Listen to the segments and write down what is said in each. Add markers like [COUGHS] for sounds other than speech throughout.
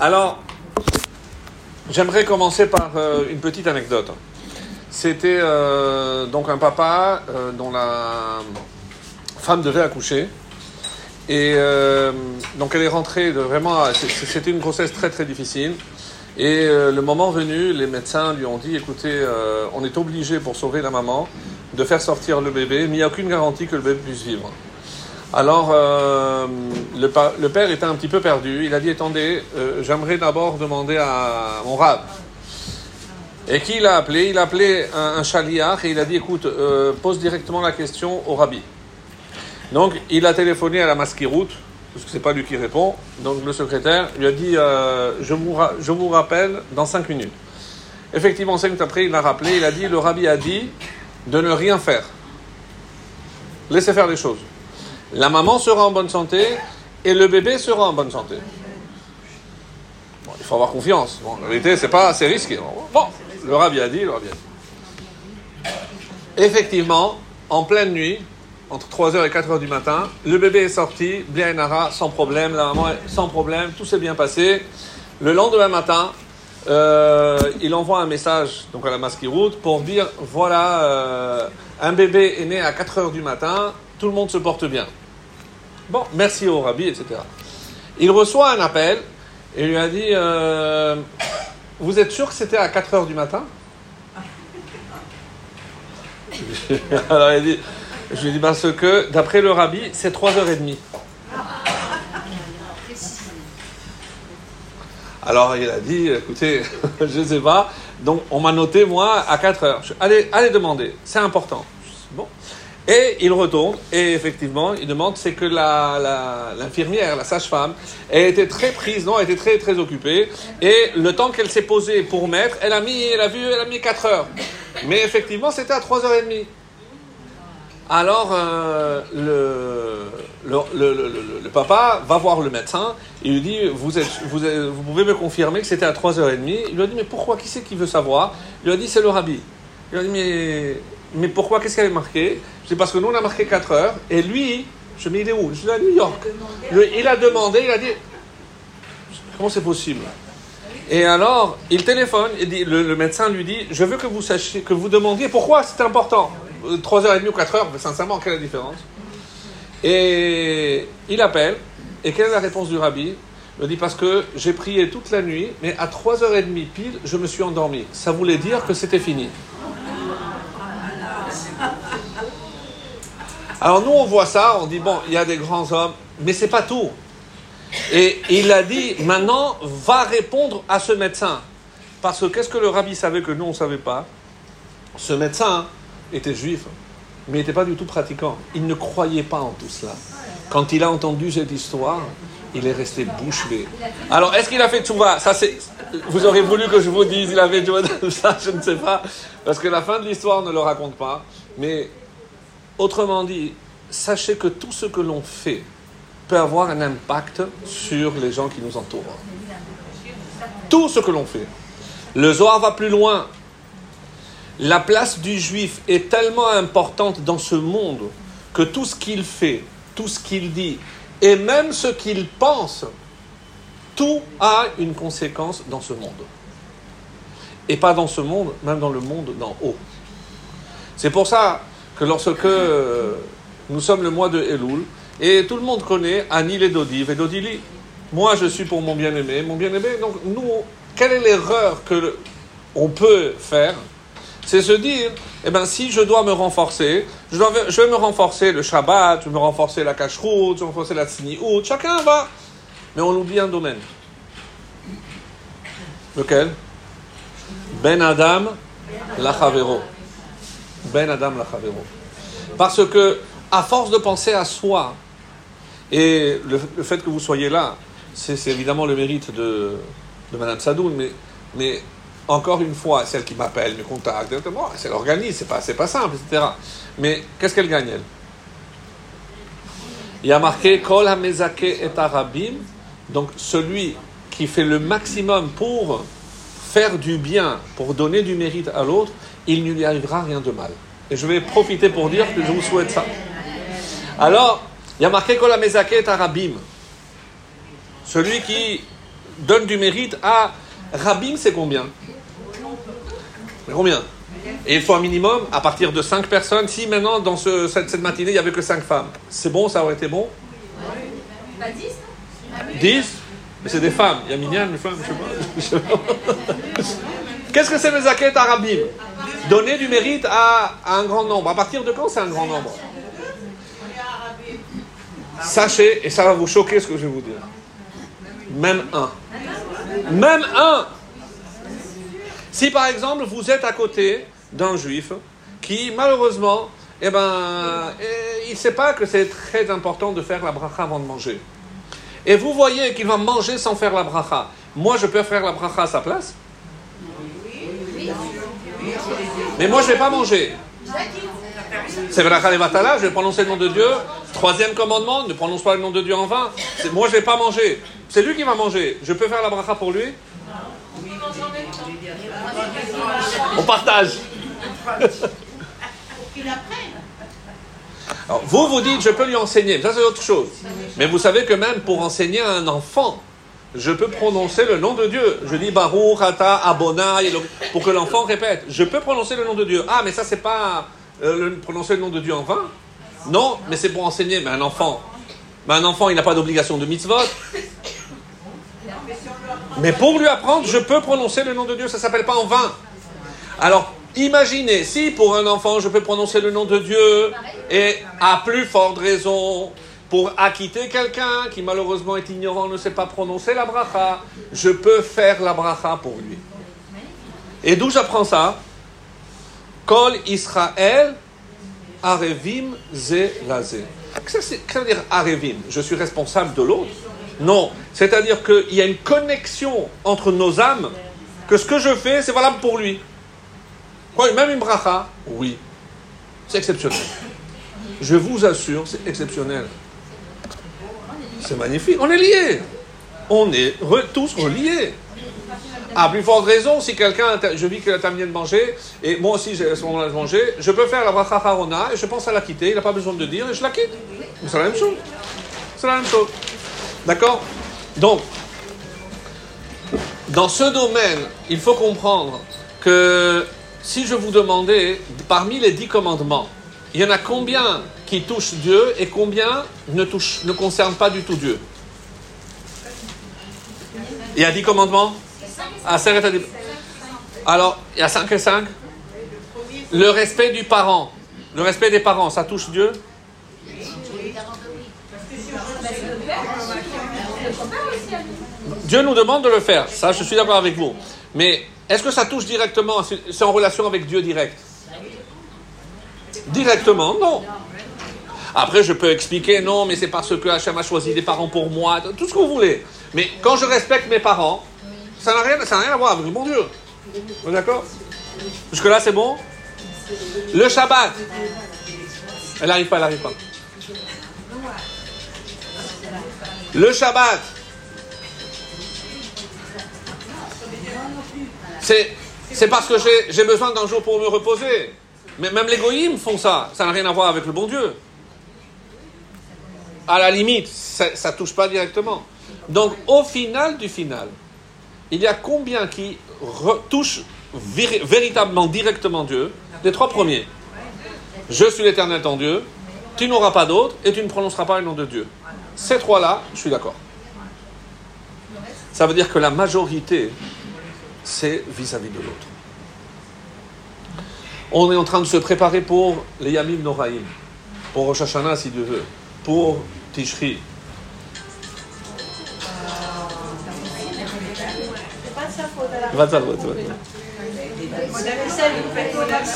Alors, j'aimerais commencer par euh, une petite anecdote. C'était euh, donc un papa euh, dont la femme devait accoucher. Et donc elle est rentrée de vraiment. C'était une grossesse très très difficile. Et le moment venu, les médecins lui ont dit écoutez, on est obligé pour sauver la maman de faire sortir le bébé, mais il n'y a aucune garantie que le bébé puisse vivre. Alors, euh, le, père était un petit peu perdu. Il a dit Attendez, euh, j'aimerais d'abord demander à mon rab. Et qui l'a appelé? Il a appelé un, un chaliar et il a dit Écoute, euh, pose directement la question au rabbi. Donc, il a téléphoné à la masquiroute, parce que c'est pas lui qui répond. Donc, le secrétaire lui a dit je, vous rappelle dans cinq minutes. Effectivement, cinq minutes après, il l'a rappelé. Il a dit Le rabbi a dit de ne rien faire. Laissez faire les choses. La maman sera en bonne santé et le bébé sera en bonne santé. Il faut avoir confiance. Bon, la vérité, c'est pas assez risqué. Bon, le rabbi a dit, le rabbi. Effectivement, en pleine nuit, entre 3h et 4h du matin, le bébé est sorti, bien Nara, sans problème, la maman est sans problème, tout s'est bien passé. Le lendemain matin, euh, il envoie un message donc à la masquiroute pour dire voilà, euh, un bébé est né à 4h du matin, tout le monde se porte bien. Bon, merci au rabbi, etc. Il reçoit un appel et lui a dit euh, Vous êtes sûr que c'était à 4 heures du matin? [LAUGHS] Alors il dit Je lui ai dit Parce que, d'après le rabbi, c'est 3h30. Alors il a dit Écoutez, [LAUGHS] je ne sais pas. Donc on m'a noté, moi, à 4 heures. Allez, allez demander, c'est important. Bon. Et il retourne, et effectivement, il demande, c'est que la- l'infirmière, la, sage-femme, elle était très prise, non, elle était très, très occupée, et le temps qu'elle s'est posée pour mettre, elle a mis, elle a vu, elle a mis 4 heures. Mais effectivement, c'était à 3h30. Alors, euh, le, le, le- papa va voir le médecin et lui dit vous, êtes, vous, vous pouvez me confirmer que c'était à 3h30 Il lui a dit Mais pourquoi Qui c'est qui veut savoir? Il lui a dit C'est le rabbi. Il lui a dit Mais, mais pourquoi? Qu'est-ce qu'elle est marqué? C'est parce que nous, on a marqué 4 heures et lui, je me dis Il est où? Je suis à New York. Il a demandé il a dit Comment c'est possible? Et alors, il téléphone, et dit, le, médecin lui dit, je veux que vous sachiez, que vous demandiez pourquoi c'est important. Euh, 3h30 ou 4h, mais sincèrement, quelle est la différence? Et il appelle, et quelle est la réponse du rabbi? Il dit, parce que j'ai prié toute la nuit, mais à 3h30 pile, je me suis endormi. Ça voulait dire que c'était fini. Alors nous, on voit ça, on dit, bon, il y a des grands hommes, mais c'est pas tout. Et il a dit, maintenant, va répondre à ce médecin. Parce que qu'est-ce que le rabbi savait que nous, on ne savait pas? Ce médecin était juif, mais il n'était pas du tout pratiquant. Il ne croyait pas en tout cela. Quand il a entendu cette histoire, il est resté bouche bée. Alors, est-ce qu'il a fait tchouva? Ça. Vous aurez voulu que je vous dise, il a fait tchouva [LAUGHS] ça, je ne sais pas. Parce que la fin de l'histoire ne le raconte pas. Mais, autrement dit, sachez que tout ce que l'on fait peut avoir un impact sur les gens qui nous entourent. Tout ce que l'on fait. Le Zohar va plus loin. La place du juif est tellement importante dans ce monde que tout ce qu'il fait, tout ce qu'il dit, et même ce qu'il pense, tout a une conséquence dans ce monde. Et pas dans ce monde, même dans le monde d'en haut. C'est pour ça que lorsque euh, nous sommes le mois de Elul, et tout le monde connaît Anil et Dodi, et Dodili. Moi, je suis pour mon bien-aimé, mon bien-aimé. Donc, nous, quelle est l'erreur que on peut faire? C'est se dire, eh ben, si je dois me renforcer, je, vais me renforcer le Shabbat, je vais me renforcer la cacheroute, je vais me renforcer la tzniut, chacun va. Mais on oublie un domaine. Lequel? Ben Adam, la Chavero. Ben Adam, la. Parce que, à force de penser à soi, et le, fait que vous soyez là, c'est évidemment le mérite de, de Madame Sadoun, mais, encore une fois, celle qui m'appelle, me contacte, bon, c'est l'organise, c'est pas, pas simple, etc. Mais qu'est-ce qu'elle gagne, elle? Il y a marqué Kol et donc celui qui fait le maximum pour faire du bien, pour donner du mérite à l'autre, il ne lui arrivera rien de mal. Et je vais profiter pour dire que je vous souhaite ça. Alors, il y a marqué Kol hamezake et arabim. Celui qui donne du mérite à Rabim, c'est combien? Combien? Et il faut un minimum à partir de 5 personnes. Si maintenant, dans ce, cette, matinée, il n'y avait que 5 femmes, c'est bon, ça aurait été bon? Pas 10 10 Mais c'est des femmes. Il y a Minyan, une femme, je sais pas. [LAUGHS] Qu'est-ce que c'est le zaket arabim Donner du mérite à, à un grand nombre. À partir de quand c'est un grand nombre Sachez, et ça va vous choquer ce que je vais vous dire. Même un. Même un. Si par exemple vous êtes à côté d'un juif qui malheureusement, eh ben, eh, il ne sait pas que c'est très important de faire la bracha avant de manger. Et vous voyez qu'il va manger sans faire la bracha. Moi, je peux faire la bracha à sa place Mais moi, je ne vais pas manger. C'est bracha les matala, je vais prononcer le nom de Dieu. Troisième commandement, ne prononce pas le nom de Dieu en vain. Moi, je ne vais pas manger. C'est lui qui va manger. Je peux faire la bracha pour lui On partage. Vous, vous dites, je peux lui enseigner. Ça, c'est autre chose. Mais vous savez que même pour enseigner à un enfant, je peux prononcer le nom de Dieu. Je dis Baruch, Ata, Abona, et le- pour que l'enfant répète. Je peux prononcer le nom de Dieu. Ah, mais ça, c'est pas euh, prononcer le nom de Dieu en vain Non, mais c'est pour enseigner. Mais un enfant, mais un enfant, il n'a pas d'obligation de mitzvot. Mais pour lui apprendre, je peux prononcer le nom de Dieu. Ça s'appelle pas en vain. Alors, imaginez, si pour un enfant, je peux prononcer le nom de Dieu, et à plus forte raison, pour acquitter quelqu'un qui malheureusement est ignorant, ne sait pas prononcer la bracha, je peux faire la bracha pour lui. Et d'où j'apprends ça? Kol Israël Arevim Ze qu'est-ce que ça veut dire Arevim? Je suis responsable de l'autre? Non. C'est-à-dire qu'il y a une connexion entre nos âmes, que ce que je fais, c'est valable pour lui. Quoi, même une bracha? Oui. C'est exceptionnel. Je vous assure, c'est exceptionnel. C'est magnifique. On est liés. On est tous reliés. À plus forte raison, si quelqu'un, je vis qu'il a terminé de manger, et moi aussi j'ai à ce moment-là de manger, je peux faire la bracha harona, et je pense à la quitter, il n'a pas besoin de dire, et je la quitte. C'est la même chose. C'est la même chose. D'accord? Donc, dans ce domaine, il faut comprendre que si je vous demandais, parmi les dix commandements, il y en a combien qui touchent Dieu et combien ne, touchent, ne pas du tout Dieu. Il y a dix commandements? Ah, Alors, il y a 5 et 5 Le respect du parent. Le respect des parents, ça touche Dieu? Dieu nous demande de le faire, ça je suis d'accord avec vous. Mais est-ce que ça touche directement? C'est en relation avec Dieu direct? Directement, non. Après, je peux expliquer, non, mais c'est parce que Hachem a choisi des parents pour moi, tout ce que vous voulez. Mais quand je respecte mes parents, ça n'a rien, à voir avec le bon Dieu. Vous D'accord? Jusque-là, c'est bon? Le Shabbat. Elle n'arrive pas, elle n'arrive pas. Le Shabbat. C'est, parce que j'ai, j'ai besoin d'un jour pour me reposer. Mais même les goïms font ça. Ça n'a rien à voir avec le bon Dieu. À la limite, ça ne touche pas directement. Donc, au final du final, il y a combien qui touchent véri- véritablement, directement Dieu? Les trois premiers. Je suis l'éternel ton Dieu, tu n'auras pas d'autre et tu ne prononceras pas le nom de Dieu. Ces trois-là, je suis d'accord. Ça veut dire que la majorité, c'est vis-à-vis de l'autre. On est en train de se préparer pour les Yamim Noraïm, pour Rosh Hashanah si Dieu veut, pour Tishri.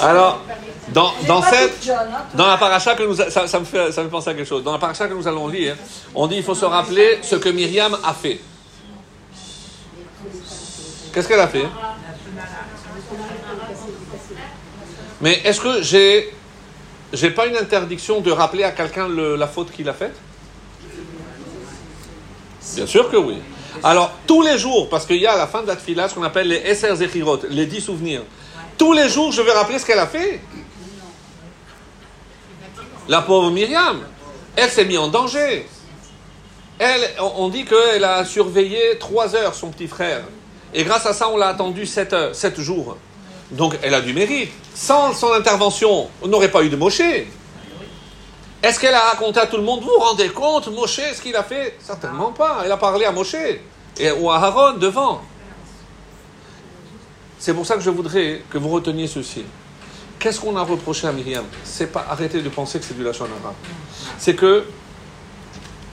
Alors, dans, dans cette, dans la paracha que nous, ça, ça me fait, ça me fait penser à quelque chose. Dans la paracha que nous allons lire, on dit il faut se rappeler ce que Myriam a fait. Qu'est-ce qu'elle a fait? Mais est-ce que j'ai, j'ai pas une interdiction de rappeler à quelqu'un la faute qu'il a faite? Bien sûr que oui. Alors, tous les jours, parce qu'il y a à la fin de la tfila ce qu'on appelle les Esser Zechirot, les dix souvenirs. Tous les jours, je vais rappeler ce qu'elle a fait? La pauvre Myriam, elle s'est mise en danger. Elle, on dit qu'elle a surveillé trois heures son petit frère. Et grâce à ça, on l'a attendu sept, heures, sept jours. Donc elle a du mérite. Sans son intervention, on n'aurait pas eu de Moshe. Est-ce qu'elle a raconté à tout le monde, vous vous rendez compte, Moshe, ce qu'il a fait? Certainement pas. Elle a parlé à Moshe et, ou à Aaron devant. C'est pour ça que je voudrais que vous reteniez ceci. Qu'est-ce qu'on a reproché à Myriam? C'est pas arrêter de penser que c'est du lachon arabe. C'est que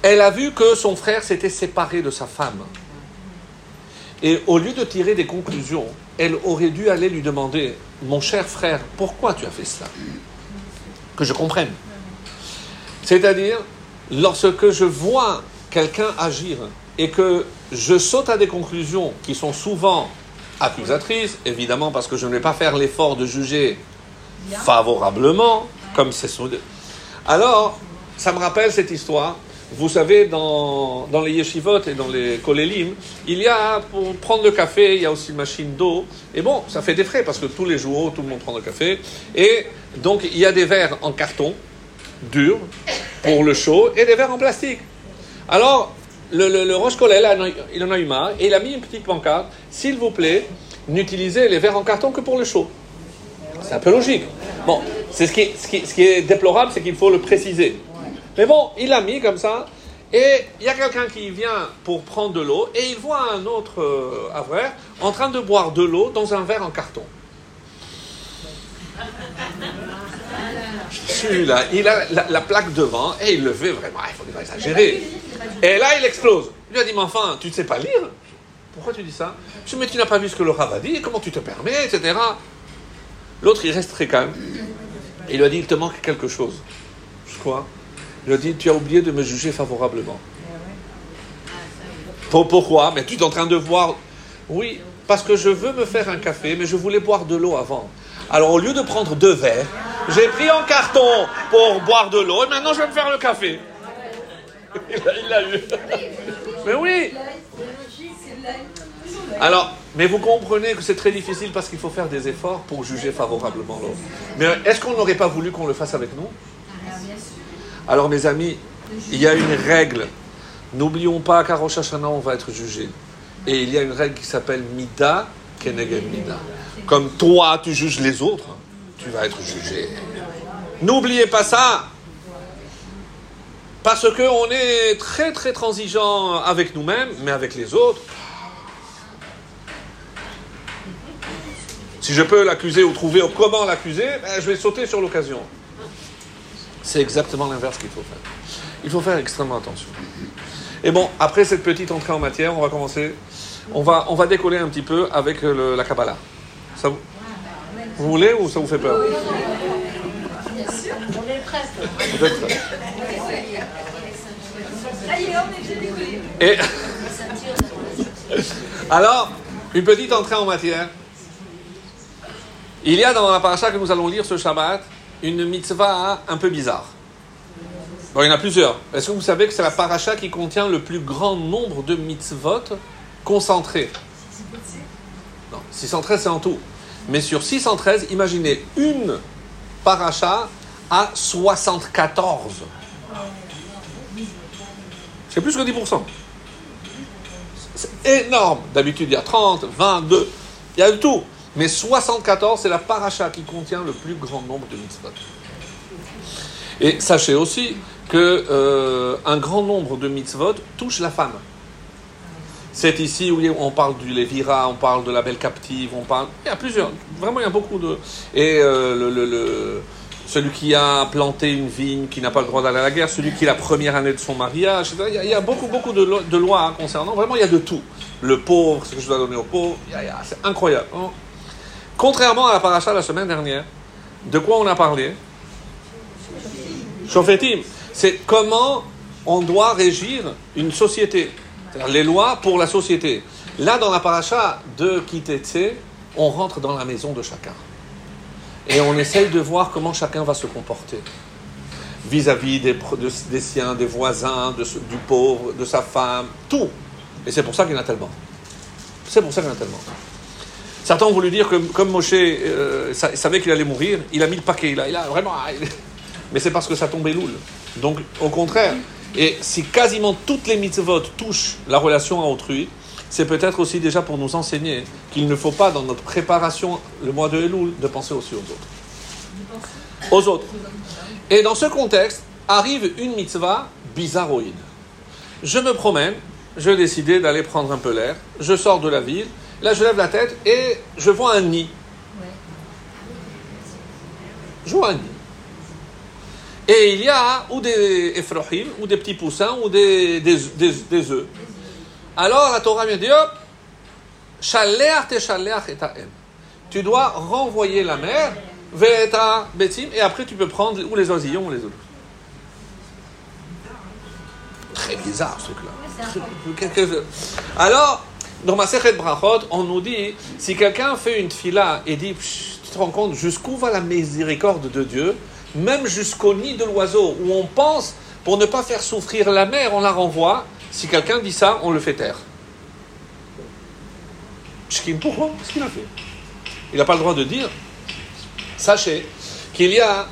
elle a vu que son frère s'était séparé de sa femme. Et au lieu de tirer des conclusions, elle aurait dû aller lui demander Mon cher frère, pourquoi tu as fait cela Que je comprenne. C'est-à-dire, lorsque je vois quelqu'un agir et que je saute à des conclusions qui sont souvent accusatrices, évidemment parce que je ne vais pas faire l'effort de juger favorablement, comme c'est. Alors, ça me rappelle cette histoire. Vous savez, dans, les yeshivot et dans les kolélim, il y a, pour prendre le café, il y a aussi une machine d'eau. Et bon, ça fait des frais parce que tous les jours, tout le monde prend le café. Et donc, il y a des verres en carton, dur, pour le chaud, et des verres en plastique. Alors, le, le, le Roche Kollel, il en a eu marre, et il a mis une petite pancarte, s'il vous plaît, n'utilisez les verres en carton que pour le chaud. C'est un peu logique. Bon, c'est ce qui est déplorable, c'est qu'il faut le préciser. Mais bon, il l'a mis comme ça, et il y a quelqu'un qui vient pour prendre de l'eau, et il voit un autre euh, avraire en train de boire de l'eau dans un verre en carton. Celui-là, il a la, la plaque devant, et il le fait vraiment, il faut pas exagérer. Et là, il explose. Il lui a dit, mais enfin, tu ne sais pas lire Pourquoi tu dis ça? Je mais tu n'as pas vu ce que le Rav a dit, comment tu te permets, etc. L'autre, il reste très calme. Il lui a dit, il te manque quelque chose. Je crois. Il lui a dit, tu as oublié de me juger favorablement. Pour- pourquoi? Mais tu es en train de voir. Oui, parce que je veux me faire un café, mais je voulais boire de l'eau avant. Alors au lieu de prendre deux verres, j'ai pris en carton pour boire de l'eau et maintenant je vais me faire le café. [LAUGHS] Il l'a- il l'a eu. Mais oui. Alors, mais vous comprenez que c'est très difficile parce qu'il faut faire des efforts pour juger favorablement l'autre. Mais est-ce qu'on n'aurait pas voulu qu'on le fasse avec nous? Alors mes amis, il y a une règle. N'oublions pas qu'à Rosh Hashanah, on va être jugé. Et il y a une règle qui s'appelle Mida Keneged Mida. Comme toi, tu juges les autres, tu vas être jugé. N'oubliez pas ça. Parce qu'on est très très transigeant avec nous-mêmes, mais avec les autres. Si je peux l'accuser ou trouver comment l'accuser, ben, je vais sauter sur l'occasion. C'est exactement l'inverse qu'il faut faire. Il faut faire extrêmement attention. Et bon, après cette petite entrée en matière, on va commencer. On va, on va décoller un petit peu avec le- la Kabbalah. Ça vous, vous voulez ou ça vous fait peur? Presque. Y est, on est décollé. Et [LAUGHS] alors, une petite entrée en matière. Il y a dans la paracha que nous allons lire ce Shabbat une mitzvah un peu bizarre. Bon, il y en a plusieurs. Est-ce que vous savez que c'est la paracha qui contient le plus grand nombre de mitzvot concentrés? Non, 613 c'est en tout. Mais sur 613, imaginez une paracha à 74. C'est plus que 10%. C'est énorme. D'habitude, il y a 30, 22, il y a tout. Mais 74, c'est la paracha qui contient le plus grand nombre de mitzvot. Et sachez aussi que euh, un grand nombre de mitzvot touche la femme. C'est ici où on parle du Lévira, on parle de la belle captive, on parle. Il y a plusieurs. Vraiment, il y a beaucoup de. Et euh, le, le- celui qui a planté une vigne, qui n'a pas le droit d'aller à la guerre, celui qui est la première année de son mariage, il y a, y a beaucoup, beaucoup de, lo- de lois concernant. Vraiment, il y a de tout. Le pauvre, ce que je dois donner au pauvre, c'est incroyable. Contrairement à la paracha la semaine dernière, de quoi on a parlé? Shofetim, c'est comment on doit régir une société. Les lois pour la société. Là, dans la paracha de Kitetse, on rentre dans la maison de chacun. Et on essaye de voir comment chacun va se comporter vis-à-vis des, des siens, des voisins, du pauvre, de sa femme, tout. Et c'est pour ça qu'il y en a tellement. C'est pour ça qu'il y en a tellement. Ont voulu dire que comme Moshe euh, sa- savait qu'il allait mourir, il a mis le paquet. Il a, vraiment. il- [LAUGHS] Mais c'est parce que ça tombait loul. Donc, au contraire, Et si quasiment toutes les mitzvot touchent la relation à autrui, c'est peut-être aussi déjà pour nous enseigner qu'il ne faut pas, dans notre préparation, le mois de Elul, de penser aussi aux autres. Aux autres. Et dans ce contexte, arrive une mitzvah bizarroïde. Je me promène, je décidé d'aller prendre un peu l'air, je sors de la ville, là je lève la tête et je vois un nid. Je vois un nid. Et il y a ou des effrohim, ou des petits poussins, ou des, des, des, des œufs. Alors la Torah Shaleach te shaleach et. Tu dois renvoyer la mer, ve'eta betim, et après tu peux prendre ou les oisillons ou les œufs. Très bizarre ce truc-là. Alors, dans ma Sechet Brachot, on nous dit, si quelqu'un fait une fila et dit, tu te rends compte jusqu'où va la miséricorde de Dieu, même jusqu'au nid de l'oiseau, où on pense, pour ne pas faire souffrir la mer, on la renvoie. Si quelqu'un dit ça, on le fait taire. Pourquoi? Qu'est-ce qu'il a fait? Il n'a pas le droit de dire. Sachez qu'il y a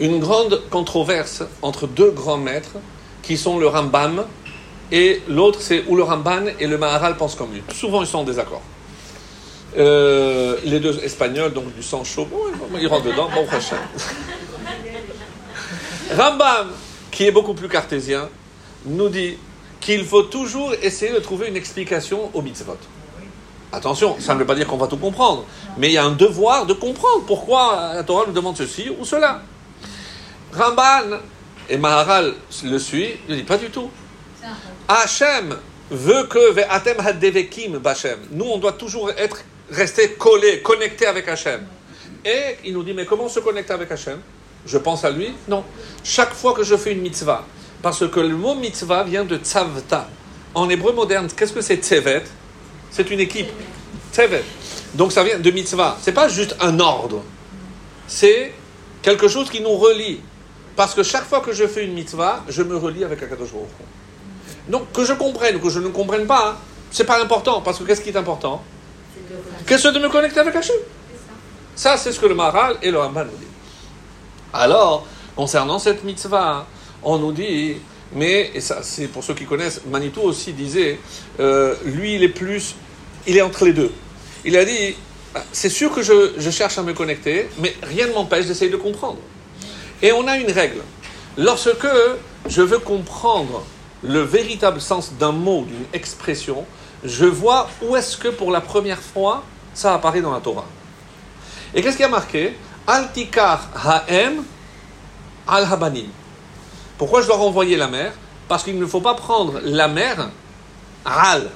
une grande controverse entre deux grands maîtres qui sont le Rambam et l'autre c'est où le Ramban et le Maharal pensent comme lui. Souvent ils sont en désaccord. Euh, les deux espagnols, donc du sang chaud, ils rentrent dedans, bon prochain. [LAUGHS] Rambam, qui est beaucoup plus cartésien, nous dit qu'il faut toujours essayer de trouver une explication au mitzvot. Attention, ça ne veut pas dire qu'on va tout comprendre, mais il y a un devoir de comprendre pourquoi la Torah nous demande ceci ou cela. Ramban et Maharal le suit, il dit pas du tout. Hachem veut que Ve'atem hadevekim b'Hachem. Nous, on doit toujours être resté collé, connecté avec Hachem. Et il nous dit, mais comment se connecter avec Hachem? Je pense à lui? Non. Chaque fois que je fais une mitzvah, parce que le mot mitzvah vient de tzavta. En hébreu moderne, qu'est-ce que c'est tzevet? C'est une équipe. Tzevet. Donc ça vient de mitzvah. C'est pas juste un ordre. C'est quelque chose qui nous relie. Parce que chaque fois que je fais une mitzvah, je me relie avec Akadosh Baruch. Donc que je comprenne ou que je ne comprenne pas, hein, c'est pas important. Parce que qu'est-ce qui est important Qu'est-ce de me connecter avec Hachem Ça, c'est ce que le Maharal et le Ramban nous disent. Alors, concernant cette mitzvah, on nous dit, mais, et ça c'est pour ceux qui connaissent, Manitou aussi disait, euh, lui il est plus, il est entre les deux. Il a dit, c'est sûr que je, je cherche à me connecter, mais rien ne m'empêche d'essayer de comprendre. Et on a une règle. Lorsque je veux comprendre le véritable sens d'un mot, d'une expression, je vois où est-ce que pour la première fois ça apparaît dans la Torah. Et qu'est-ce qui a marqué Altikar ha'em al habanim. Pourquoi je dois renvoyer la mer? Parce qu'il ne faut pas prendre la mer al.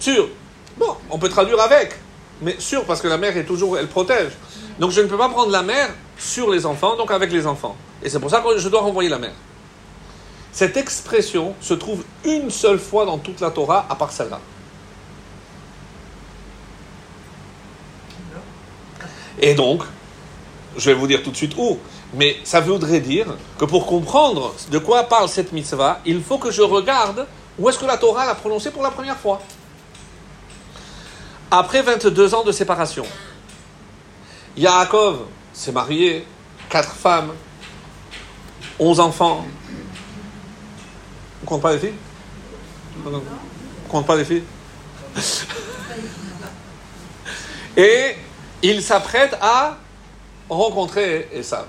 Sûr. Bon, on peut traduire avec, mais sûr parce que la mer est toujours, elle protège. Donc je ne peux pas prendre la mer sur les enfants, donc avec les enfants. Et c'est pour ça que je dois renvoyer la mer. Cette expression se trouve une seule fois dans toute la Torah, à part celle-là. Et donc, je vais vous dire tout de suite où, mais ça voudrait dire que pour comprendre de quoi parle cette mitzvah, il faut que je regarde où est-ce que la Torah l'a prononcée pour la première fois. Après 22 ans de séparation, Yaakov s'est marié, quatre femmes, 11 enfants. Compte pas les filles? Compte pas les filles? Et il s'apprête à rencontrer Esav.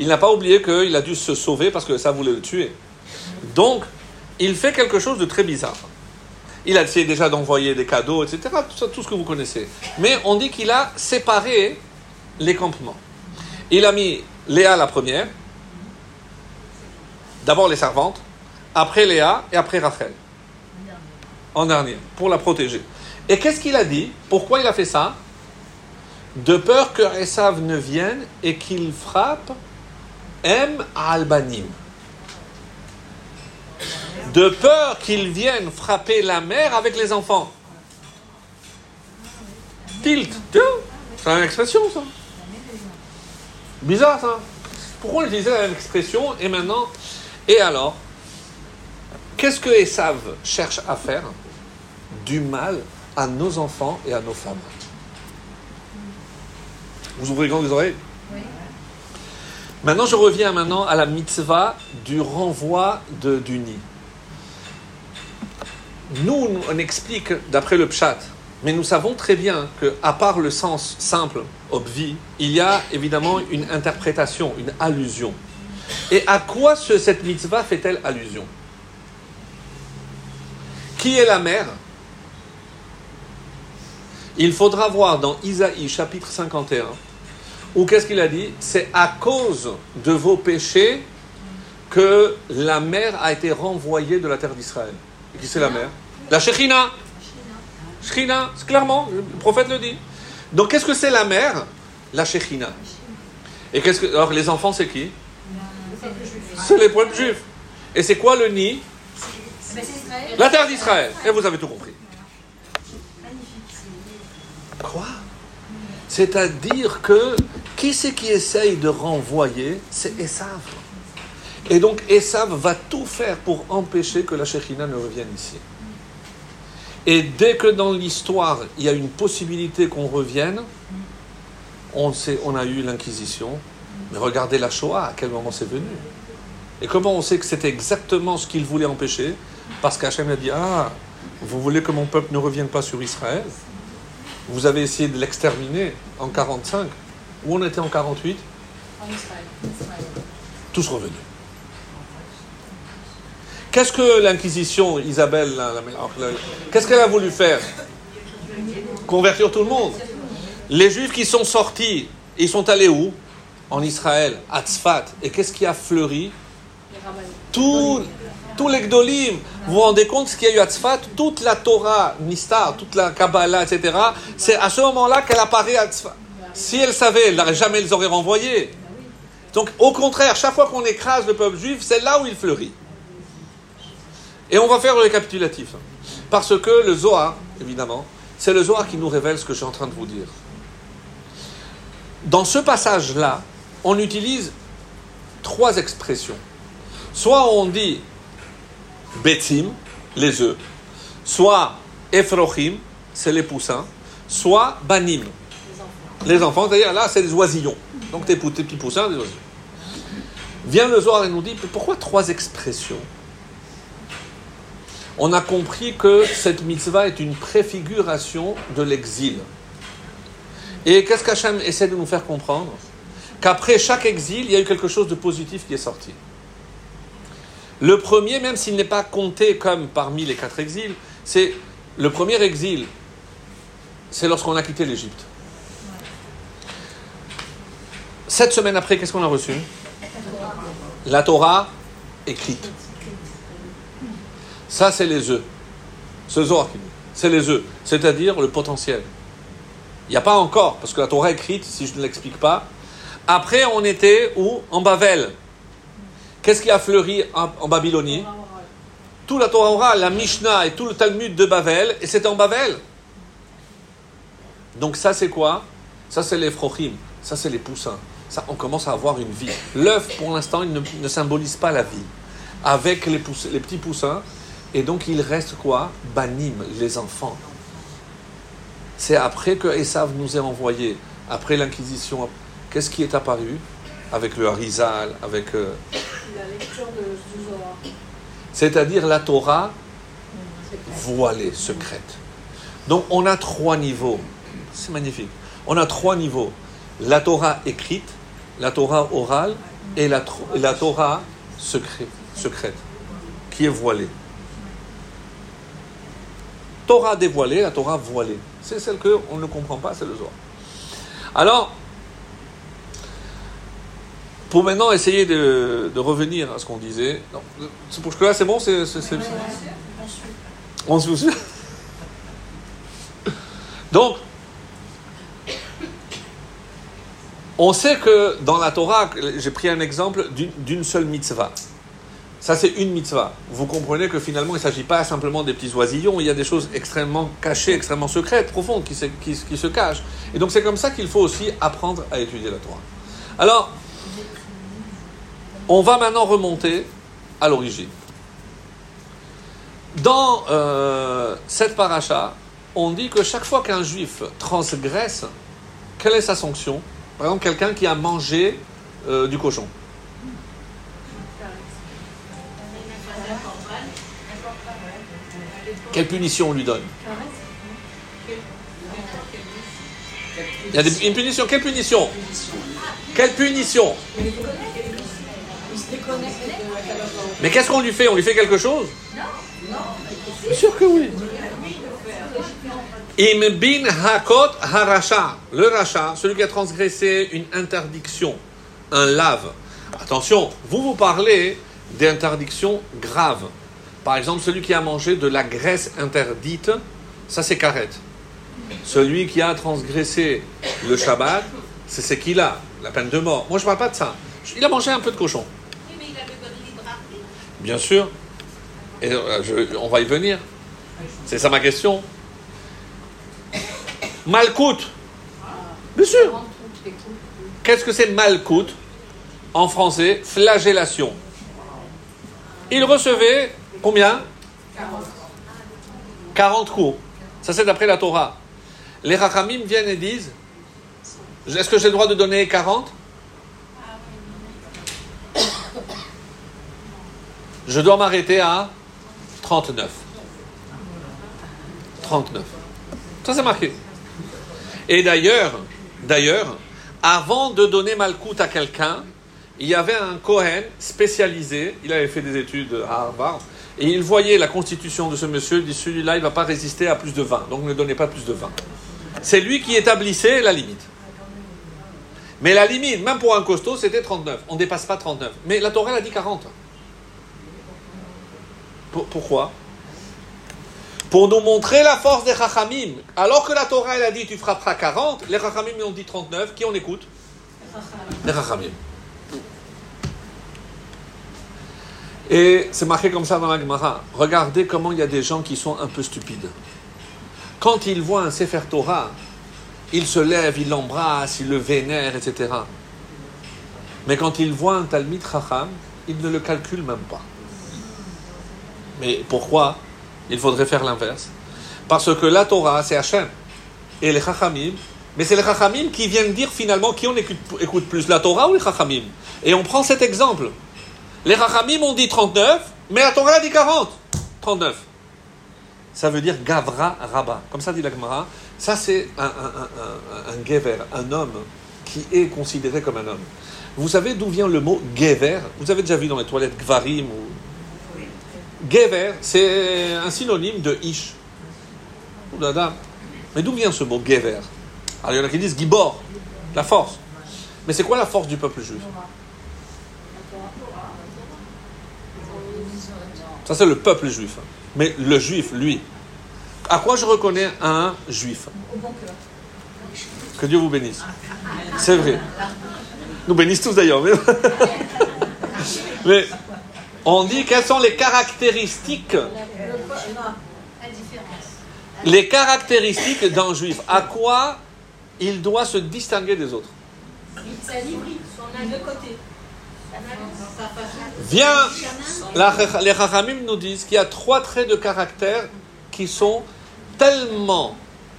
Il n'a pas oublié qu'il a dû se sauver parce que ça voulait le tuer. Donc, il fait quelque chose de très bizarre. Il a essayé déjà d'envoyer des cadeaux, etc. Tout, tout ce que vous connaissez. Mais on dit qu'il a séparé les campements. Il a mis Léa la première, d'abord les servantes, après Léa et après Rachel. En dernier, pour la protéger. Et qu'est-ce qu'il a dit? Pourquoi il a fait ça? De peur que Esav ne vienne et qu'il frappe M. Albanim. De peur qu'il vienne frapper la mère avec les enfants. Tilt. C'est une expression, ça. Bizarre, ça. Pourquoi on utilisait la même expression et maintenant? Et alors? Qu'est-ce que Esav cherche à faire Du mal à nos enfants et à nos femmes. Vous ouvrez grand les oreilles Maintenant, je reviens maintenant à la mitzvah du renvoi de, du nid. Nous, on explique d'après le pshat, mais nous savons très bien que, à part le sens simple, obvi, il y a évidemment une interprétation, une allusion. Et à quoi ce- cette mitzvah fait-elle allusion? Qui est la mère? Il faudra voir dans Isaïe chapitre 51, où qu'est-ce qu'il a dit? C'est à cause de vos péchés que la mère a été renvoyée de la terre d'Israël. Et qui c'est la mère? La Shekhinah. Shekhinah, clairement, le prophète le dit. Donc qu'est-ce que c'est la mère? La Shekhinah. Et qu'est-ce que alors les enfants c'est qui? C'est les peuples juifs. Et c'est quoi le nid? La terre d'Israël. Et vous avez tout compris. Quoi? C'est-à-dire que qui c'est qui essaye de renvoyer? C'est Esav. Et donc Esav va tout faire pour empêcher que la Shekhinah ne revienne ici. Et dès que dans l'histoire, il y a une possibilité qu'on revienne, on, sait, on a eu l'Inquisition, mais regardez la Shoah, à quel moment c'est venu. Et comment on sait que c'était exactement ce qu'il voulait empêcher? Parce qu'Hachem a dit Ah, vous voulez que mon peuple ne revienne pas sur Israël? Vous avez essayé de l'exterminer en 45. Où on était en 48 En Israël. Tous revenus. Qu'est-ce que l'Inquisition, Isabelle, qu'est-ce qu'elle a voulu faire? Convertir tout le monde. Les Juifs qui sont sortis, ils sont allés où? En Israël, à Tzfat. Et qu'est-ce qui a fleuri? Tout, tous les Gdolim, vous vous rendez compte ce qu'il y a eu à Tzfat? Toute la Torah, Nistar, toute la Kabbalah, etc. C'est à ce moment-là qu'elle apparaît à Tzfat. Si elle savait, elle n'aurait jamais les aurait renvoyés. Donc, au contraire, chaque fois qu'on écrase le peuple juif, c'est là où il fleurit. Et on va faire le récapitulatif. Parce que le Zohar, évidemment, c'est le Zohar qui nous révèle ce que je suis en train de vous dire. Dans ce passage-là, on utilise trois expressions. Soit on dit Betim, les œufs, soit Ephrochim, c'est les poussins, soit Banim, les enfants, c'est-à-dire là, c'est des oisillons. Donc tes, petits poussins, des oisillons. Vient le Zohar et nous dit pourquoi trois expressions? On a compris que cette mitzvah est une préfiguration de l'exil. Et qu'est-ce qu'Hachem essaie de nous faire comprendre? Qu'après chaque exil, il y a eu quelque chose de positif qui est sorti. Le premier, même s'il n'est pas compté comme parmi les quatre exils, c'est le premier exil, c'est lorsqu'on a quitté l'Égypte. Sept semaines après, qu'est-ce qu'on a reçu? La Torah écrite. Ça, c'est les œufs. Ce Zohar. C'est les œufs, c'est-à-dire le potentiel. Il n'y a pas encore, parce que la Torah écrite, si je ne l'explique pas. Après, on était où? En Bavel. Qu'est-ce qui a fleuri en, Babylonie Tout la Torah orale, la Mishnah et tout le Talmud de Bavel, et c'était en Bavel. Donc ça, c'est quoi Ça, c'est les frochim. Ça, c'est les poussins. Ça, on commence à avoir une vie. L'œuf, pour l'instant, il ne, symbolise pas la vie. Avec les petits poussins, et donc il reste quoi Banim, les enfants. C'est après que Esav nous est envoyé, après l'Inquisition, qu'est-ce qui est apparu Avec le Harizal, avec... euh, La lecture de, du Zohar. c'est-à-dire la Torah voilée, secrète. Donc on a trois niveaux. C'est magnifique. On a trois niveaux. La Torah écrite, la Torah orale et la, la Torah secrète, secrète, qui est voilée. Torah dévoilée, la Torah voilée. C'est celle qu'on ne comprend pas, c'est le Zohar. Alors, pour maintenant essayer de, de revenir à ce qu'on disait. Non, c'est pour que là, c'est bon, c'est, c'est- on Donc, on sait que dans la Torah, j'ai pris un exemple d'une, d'une seule mitzvah. Ça, c'est une mitzvah. Vous comprenez que finalement, il ne s'agit pas simplement des petits oisillons, il y a des choses extrêmement cachées, extrêmement secrètes, profondes, qui se, qui, qui se cachent. Et donc, c'est comme ça qu'il faut aussi apprendre à étudier la Torah. Alors, on va maintenant remonter à l'origine. Dans euh, cette paracha, on dit que chaque fois qu'un juif transgresse, quelle est sa sanction? Par exemple, quelqu'un qui a mangé euh, du cochon. Quelle punition on lui donne? Il y a une punition. Quelle punition? Quelle punition? Mais qu'est-ce qu'on lui fait? On lui fait quelque chose? Bien sûr que oui. Im bin hakot haracha. Le racha, celui qui a transgressé une interdiction, un lave. Attention, vous vous parlez d'interdictions graves. Par exemple, celui qui a mangé de la graisse interdite, ça c'est karet. Celui qui a transgressé le Shabbat, c'est ce qu'il a, la peine de mort. Moi je ne parle pas de ça. Il a mangé un peu de cochon. Oui, mais il avait donné libre arbitre. Bien sûr. Et euh, on va y venir. C'est ça ma question. Malkout. Bien sûr. 40 toutes les coups. Qu'est-ce que c'est malkout En français, flagellation. Il recevait combien? 40 coups. Ça c'est d'après la Torah. Les Rachamim viennent et disent Est-ce que j'ai le droit de donner 40 Je dois m'arrêter à 39. 39. Ça c'est marqué. Et d'ailleurs, d'ailleurs, avant de donner Malkout à quelqu'un, il y avait un Cohen spécialisé, il avait fait des études à Harvard, et il voyait la constitution de ce monsieur, il dit celui-là, il ne va pas résister à plus de 20, donc ne donnez pas plus de 20. C'est lui qui établissait la limite. Mais la limite, même pour un costaud, c'était 39. On ne dépasse pas 39. Mais la Torah, elle a dit 40. Pour- pourquoi? Pour nous montrer la force des Chachamim. Alors que la Torah, elle a dit tu frapperas 40, les Chachamim ont dit 39. Qui on écoute? Les Chachamim. Et c'est marqué comme ça dans la Gemara. Regardez comment il y a des gens qui sont un peu stupides. Quand ils voient un Sefer Torah, ils se lèvent, ils l'embrassent, ils le vénèrent, etc. Mais quand ils voient un Talmid Chacham, ils ne le calculent même pas. Mais pourquoi Il faudrait faire l'inverse? Parce que la Torah, c'est Hachem. Et les Chachamim, mais c'est les Chachamim qui viennent dire finalement qui on écoute, plus, la Torah ou les Chachamim? Et on prend cet exemple. Les Chachamim ont dit 39, mais la Torah dit 40. 39. Ça veut dire Gavra Rabba. Comme ça dit la Gemara. Ça, c'est un, un gever, un homme qui est considéré comme un homme. Vous savez d'où vient le mot gever? Vous avez déjà vu dans les toilettes Gvarim ou Gever, c'est un synonyme de ish. Mais d'où vient ce mot gever? Alors il y en a qui disent gibor, la force. Mais c'est quoi la force du peuple juif? Ça c'est le peuple juif. Mais le juif, lui, à quoi je reconnais un juif? Que Dieu vous bénisse. C'est vrai. Nous bénissent tous d'ailleurs. Mais [LAUGHS] on dit quelles sont les caractéristiques La différence. les caractéristiques d'un juif, à quoi il doit se distinguer des autres. C'est un hybride. On a deux côtés. Viens, la- les Chachamim nous disent qu'il y a trois traits de caractère qui sont tellement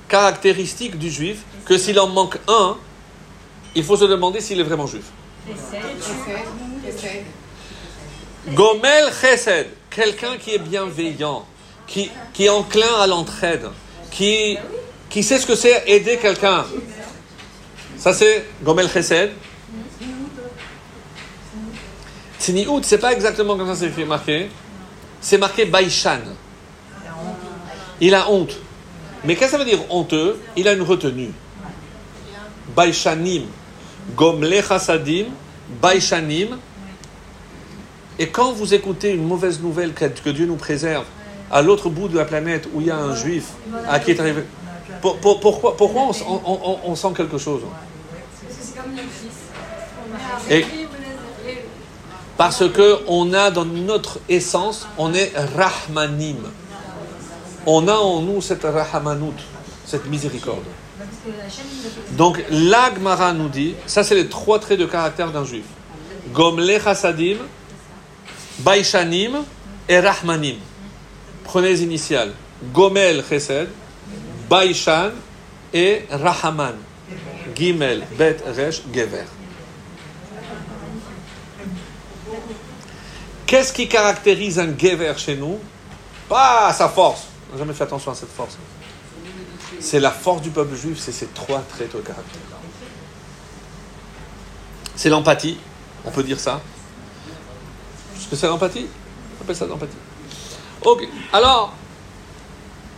caractéristiques du juif que s'il en manque un, il faut se demander s'il est vraiment juif. Gomel Chesed, quelqu'un qui est bienveillant, qui, qui est enclin à l'entraide, qui, qui sait ce que c'est aider quelqu'un. Ça c'est Gomel Chesed. Tzniut, c'est pas exactement comme ça c'est marqué. C'est marqué Baishan. Il a honte. Mais qu'est-ce que ça veut dire honteux? Il a une retenue. Baishanim. Gomle Chasadim. Baishanim. Et quand vous écoutez une mauvaise nouvelle que, Dieu nous préserve, à l'autre bout de la planète où il y a un juif à qui est arrivé. Pour- pour- pourquoi on, sent quelque chose. Et parce que on a dans notre essence, on est Rahmanim. On a en nous cette Rahmanout, cette miséricorde. Donc l'Agmara nous dit, ça c'est les trois traits de caractère d'un juif. Gomle Chassadim, Baishanim et Rahmanim. Prenez les initiales. Gomel Chesed, Baishan et Rahaman. Gimel, Bet, Resh, Gever. Qu'est-ce qui caractérise un gever chez nous? Pas sa force. On n'a jamais fait attention à cette force. C'est la force du peuple juif, c'est ces trois traits de caractère. C'est l'empathie, on peut dire ça. C'est l'empathie On appelle ça l'empathie. Ok, alors,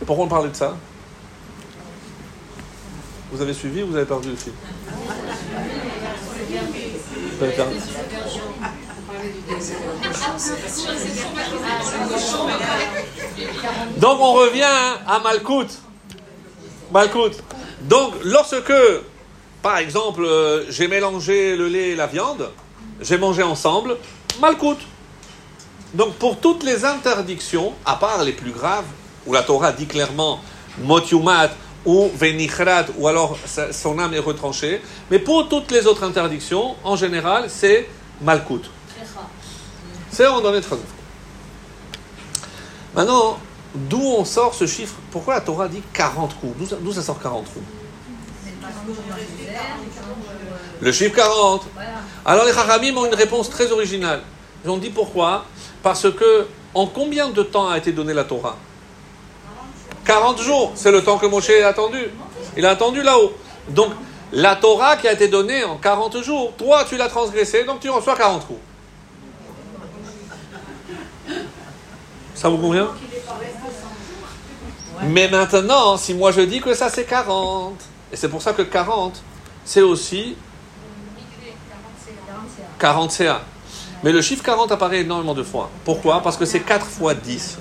pourquoi on parlait de ça? Vous avez suivi ou vous avez perdu le fil Donc on revient à Malkout. Malkout. Donc lorsque, par exemple, euh, j'ai mélangé le lait et la viande, j'ai mangé ensemble, Malkout. Donc pour toutes les interdictions, à part les plus graves, où la Torah dit clairement Motiumat ou Venichrat, ou alors son âme est retranchée, mais pour toutes les autres interdictions, en général, c'est Malkout. C'est est très Maintenant, d'où on sort ce chiffre? Pourquoi la Torah dit 40 coups? D'où ça, d'où ça sort 40 coups? Le chiffre 40. Alors les Haramim ont une réponse très originale. Ils ont dit pourquoi? Parce que en combien de temps a été donnée la Torah? 40 jours. C'est le temps que Moshe a attendu. Il a attendu là-haut. Donc la Torah qui a été donnée en 40 jours, toi tu l'as transgressée, donc tu reçois 40 coups. Ça vous convient? Mais maintenant, si moi je dis que ça c'est 40, et c'est pour ça que 40, c'est aussi 40 CA. Mais le chiffre 40 apparaît énormément de fois. Pourquoi? Parce que c'est 4 fois 10.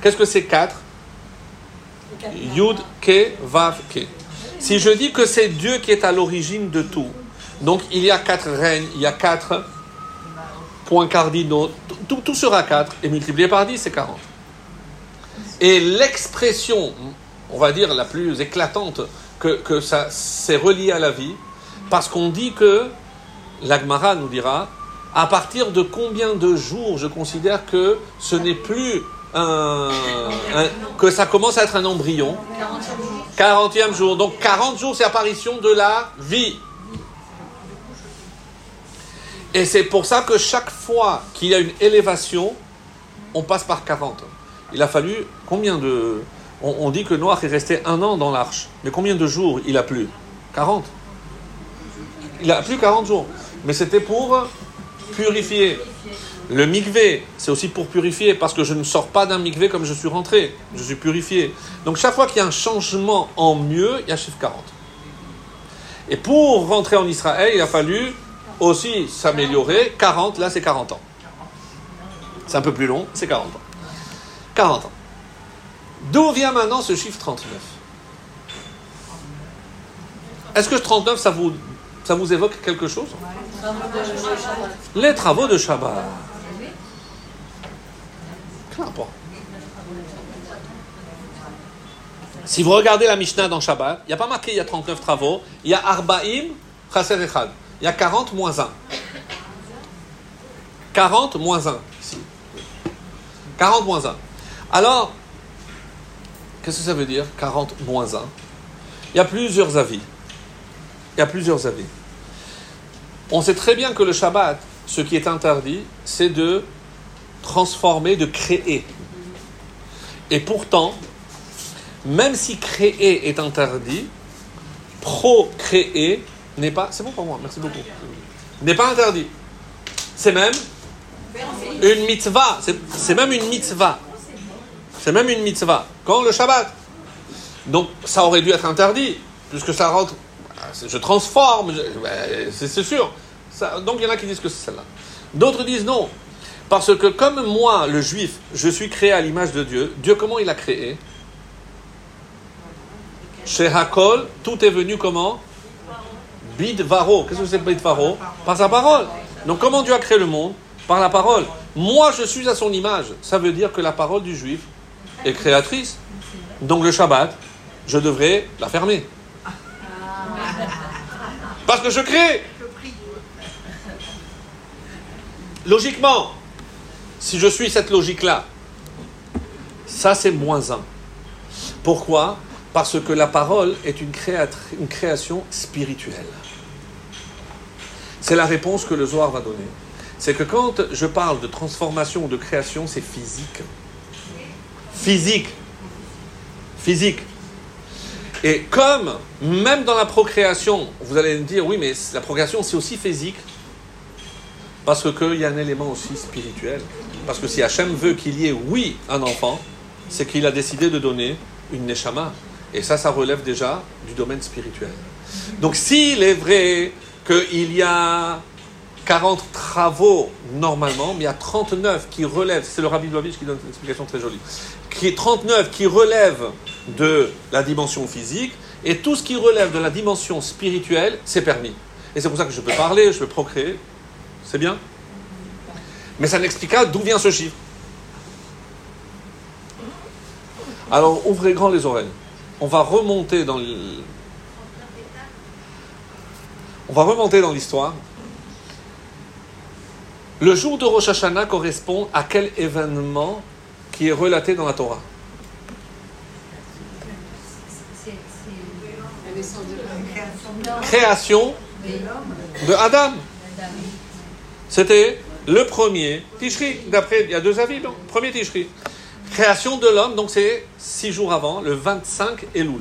Qu'est-ce que c'est 4 Yud, Ke, Vav, Ke. Si je dis que c'est Dieu qui est à l'origine de tout, donc il y a quatre règnes, il y a quatre points cardinaux, tout, sera 4, et multiplié par 10, c'est 40. Et l'expression, on va dire la plus éclatante, que, ça c'est relié à la vie, parce qu'on dit que, l'Agmara nous dira, à partir de combien de jours je considère que ce n'est plus un, que ça commence à être un embryon? 40e jour. Donc 40 jours, c'est apparition de la vie. Et c'est pour ça que chaque fois qu'il y a une élévation, on passe par 40. Il a fallu combien de... On, on dit que Noach est resté un an dans l'arche. Mais combien de jours il a plu? 40. Il a plu 40 jours. Mais c'était pour purifier. Le mikvé, c'est aussi pour purifier, parce que je ne sors pas d'un mikvé comme je suis rentré. Je suis purifié. Donc chaque fois qu'il y a un changement en mieux, il y a chiffre 40. Et pour rentrer en Israël, il a fallu aussi s'améliorer. 40, là c'est 40 ans. C'est un peu plus long, c'est 40 ans. 40 ans. D'où vient maintenant ce chiffre 39 Est-ce que ce 39, ça vous, ça vous évoque quelque chose? Les travaux de Shabbat. Si vous regardez la Mishnah dans Shabbat, il n'y a pas marqué il y a 39 travaux, il y a Arba'im, Chaser Echad. Il y a 40 moins 1. 40 moins 1, ici. 40 moins 1. Alors, qu'est-ce que ça veut dire, 40 moins 1 Il y a plusieurs avis. Il y a plusieurs avis. On sait très bien que le Shabbat, ce qui est interdit, c'est de transformer, de créer. Et pourtant, même si créer est interdit, procréer n'est pas. C'est bon pour moi, merci beaucoup. N'est pas interdit. C'est même une mitzvah. C'est même une mitzvah. C'est même une mitzvah. Quand le Shabbat. Donc ça aurait dû être interdit, puisque ça rentre. Je transforme, c'est sûr. Donc il y en a qui disent que c'est celle-là. D'autres disent non. Parce que comme moi, le juif, je suis créé à l'image de Dieu, Dieu comment il a créé? Chez Hakol, tout est venu comment? Bidvaro. Qu'est-ce que c'est Bidvaro Par sa parole. Donc comment Dieu a créé le monde? Par la parole. Moi, je suis à son image. Ça veut dire que la parole du juif est créatrice. Donc le Shabbat, je devrais la fermer. Parce que je crée. Logiquement, si je suis cette logique-là, ça c'est moins un. Pourquoi? Parce que la parole est une création spirituelle. C'est la réponse que le Zohar va donner. c'est que quand je parle de transformation ou de création, c'est physique. Physique. Physique. Et comme, même dans la procréation, vous allez me dire, oui, mais la procréation, c'est aussi physique. Parce qu'il y a un élément aussi spirituel. Parce que si Hachem veut qu'il y ait, oui, un enfant, c'est qu'il a décidé de donner une neshama. Et ça, ça relève déjà du domaine spirituel. Donc s'il est vrai qu'il y a 40 travaux normalement, mais il y a 39 qui relèvent, c'est le Rabbi Dovich qui donne une explication très jolie, qui est 39 qui relèvent de la dimension physique, et tout ce qui relève de la dimension spirituelle, c'est permis. Et c'est pour ça que je peux parler, je peux procréer. C'est bien Mais ça n'explique pas d'où vient ce chiffre. Alors ouvrez grand les oreilles. On va remonter dans On va remonter dans l'histoire. Le jour de Rosh Hashanah correspond à quel événement qui est relaté dans la Torah Création de Adam. C'était le premier Tishri. D'après, il y a deux avis, non Premier Tishri. Création de l'homme, donc c'est six jours avant, le 25 Elul.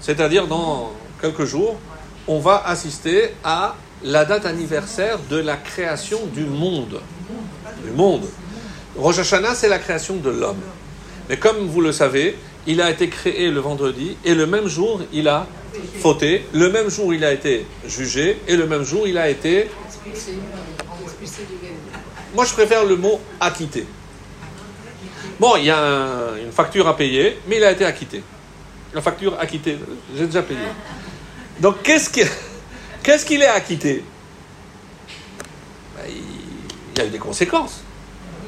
C'est-à-dire dans quelques jours, on va assister à la date anniversaire de la création du monde. Du monde. Rosh Hashanah, c'est la création de l'homme. Mais comme vous le savez, il a été créé le vendredi et le même jour, il a fauté. Le même jour, il a été jugé et le même jour, il a été. Moi, je préfère le mot acquitté. Bon, il y a une facture à payer, mais il a été acquitté. La facture acquittée, j'ai déjà payé. Donc, qu'est-ce qu'il qu'est-ce est acquitté? Ben, Il y a eu des conséquences.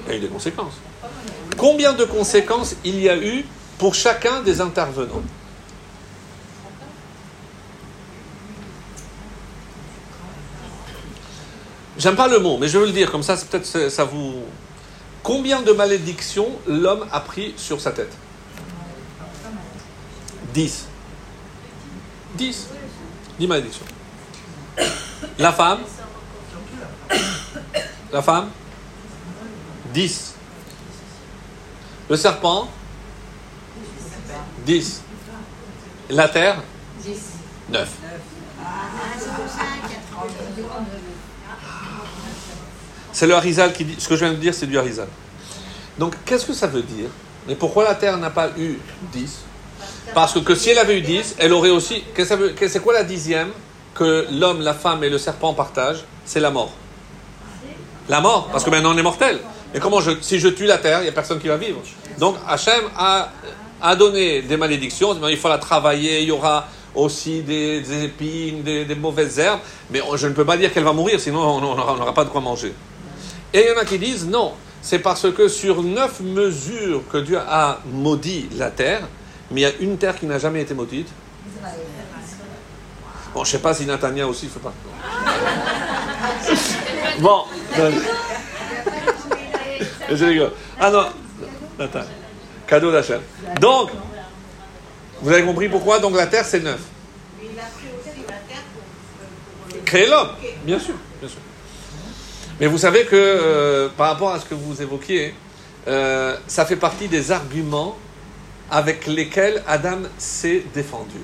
Il y a eu des conséquences. Combien de conséquences il y a eu pour chacun des intervenants? J'aime pas le mot, mais je veux le dire, comme ça, peut-être ça vous. Combien de malédictions l'homme a pris sur sa tête? 10. 10. 10 malédictions. La femme? La femme? 10. Le serpent? 10. La terre? 9. C'est le Harizal qui dit. Ce que je viens de dire, c'est du Harizal. Donc, qu'est-ce que ça veut dire? Mais pourquoi la Terre n'a pas eu 10 Parce que, si elle avait eu 10, elle aurait aussi. C'est quoi la dixième que l'homme, la femme et le serpent partagent? C'est la mort. La mort, parce que maintenant on est mortel. Et comment si je tue la terre, il n'y a personne qui va vivre. Donc Hachem a donné des malédictions. Il faut la travailler, il y aura aussi des, épines, des, mauvaises herbes. Mais je ne peux pas dire qu'elle va mourir, sinon on n'aura pas de quoi manger. Et il y en a qui disent non, c'est parce que sur neuf mesures que Dieu a maudit la terre, mais il y a une terre qui n'a jamais été maudite. Bon, je ne sais pas si Nathania aussi ne fait pas. [LAUGHS] bon. Je rigole. Ah non, Nathan. Cadeau d'achat. Donc, vous avez compris pourquoi? Donc la terre, c'est neuf. Créer l'homme, bien sûr, bien sûr. Mais vous savez que euh, par rapport à ce que vous évoquiez, euh, ça fait partie des arguments avec lesquels Adam s'est défendu.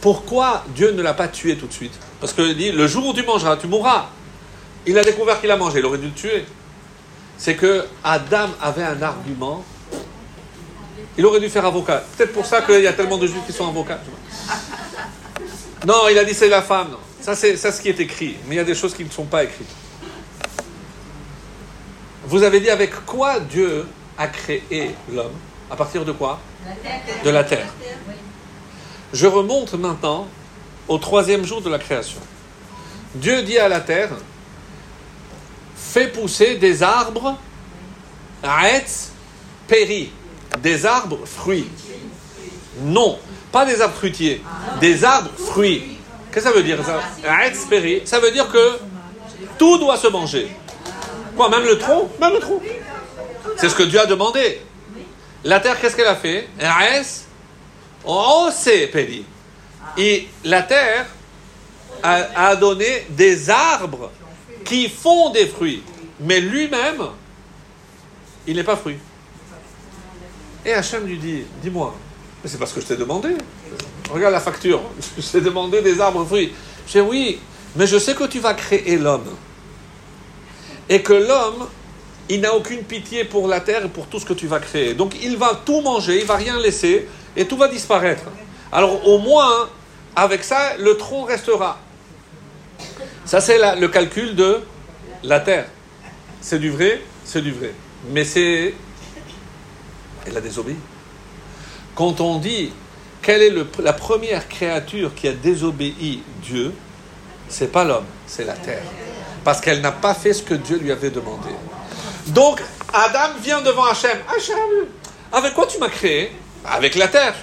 Pourquoi Dieu ne l'a pas tué tout de suite? Parce qu'il dit, le jour où tu mangeras, tu mourras. Il a découvert qu'il a mangé, il aurait dû le tuer. C'est que Adam avait un argument. Il aurait dû faire avocat. Peut-être pour ça qu'il y a tellement de juifs qui sont avocats. Non, il a dit c'est la femme. Ça, c'est ce qui est écrit. Mais il y a des choses qui ne sont pas écrites. Vous avez dit avec quoi Dieu a créé l'homme À partir de quoi De la terre. Je remonte maintenant au troisième jour de la création. Dieu dit à la terre Fais pousser des arbres, Aetz, péri, des arbres fruits. Non, pas des arbres fruitiers, des arbres fruits. Qu'est-ce que ça veut dire ça? Ça veut dire que tout doit se manger. Quoi, même le tronc Même le tronc. C'est ce que Dieu a demandé. La terre, qu'est-ce qu'elle a fait. Et la terre a, donné des arbres qui font des fruits. Mais lui-même, il n'est pas fruit. Et Hachem lui dit, dis-moi, mais c'est parce que je t'ai demandé. Regarde la facture. [LAUGHS] Je t'ai demandé des arbres fruits. Je dis oui, mais je sais que tu vas créer l'homme. Et que l'homme, il n'a aucune pitié pour la terre et pour tout ce que tu vas créer. Donc il va tout manger, il va rien laisser et tout va disparaître. Alors au moins, avec ça, le tronc restera. Ça, c'est le calcul de la terre. C'est du vrai, c'est du vrai. Mais c'est. Elle a désobéi. Quand on dit quelle est la première créature qui a désobéi Dieu, c'est pas l'homme, c'est la terre. Parce qu'elle n'a pas fait ce que Dieu lui avait demandé. Donc, Adam vient devant Hachem. Hachem, avec quoi tu m'as créé? Avec la terre.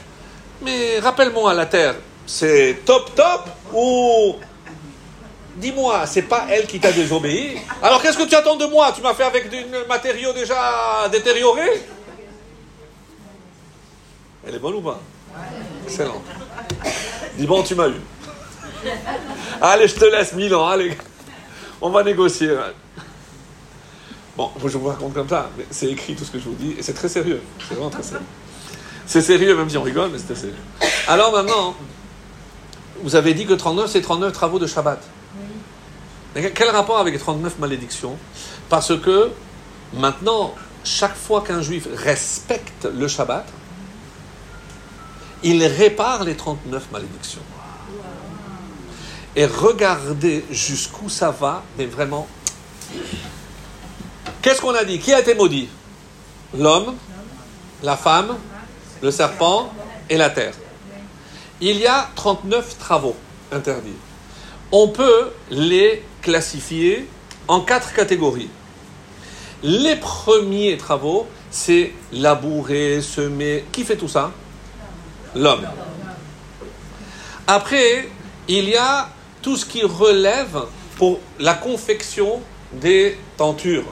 Mais rappelle-moi, la terre, c'est top top ou dis-moi, c'est pas elle qui t'a désobéi? Alors qu'est-ce que tu attends de moi? Tu m'as fait avec des matériaux déjà détériorés Elle est bonne ou pas? Excellent. Dis bon, tu m'as eu. Allez, je te laisse mille ans, allez. On va négocier. Bon, je vous raconte comme ça, mais c'est écrit tout ce que je vous dis, et c'est très sérieux. C'est vraiment très sérieux. C'est sérieux, même si on rigole, mais c'est sérieux. Alors maintenant, vous avez dit que 39, c'est 39 travaux de Shabbat. Mais quel rapport avec les 39 malédictions? Parce que maintenant, chaque fois qu'un juif respecte le Shabbat, il répare les 39 malédictions. Et regardez jusqu'où ça va, mais vraiment. Qu'est-ce qu'on a dit? Qui a été maudit? L'homme, la femme, le serpent et la terre. Il y a 39 travaux interdits. On peut les classifier en quatre catégories. Les premiers travaux, c'est labourer, semer. Qui fait tout ça? L'homme. Après, il y a tout ce qui relève pour la confection des tentures.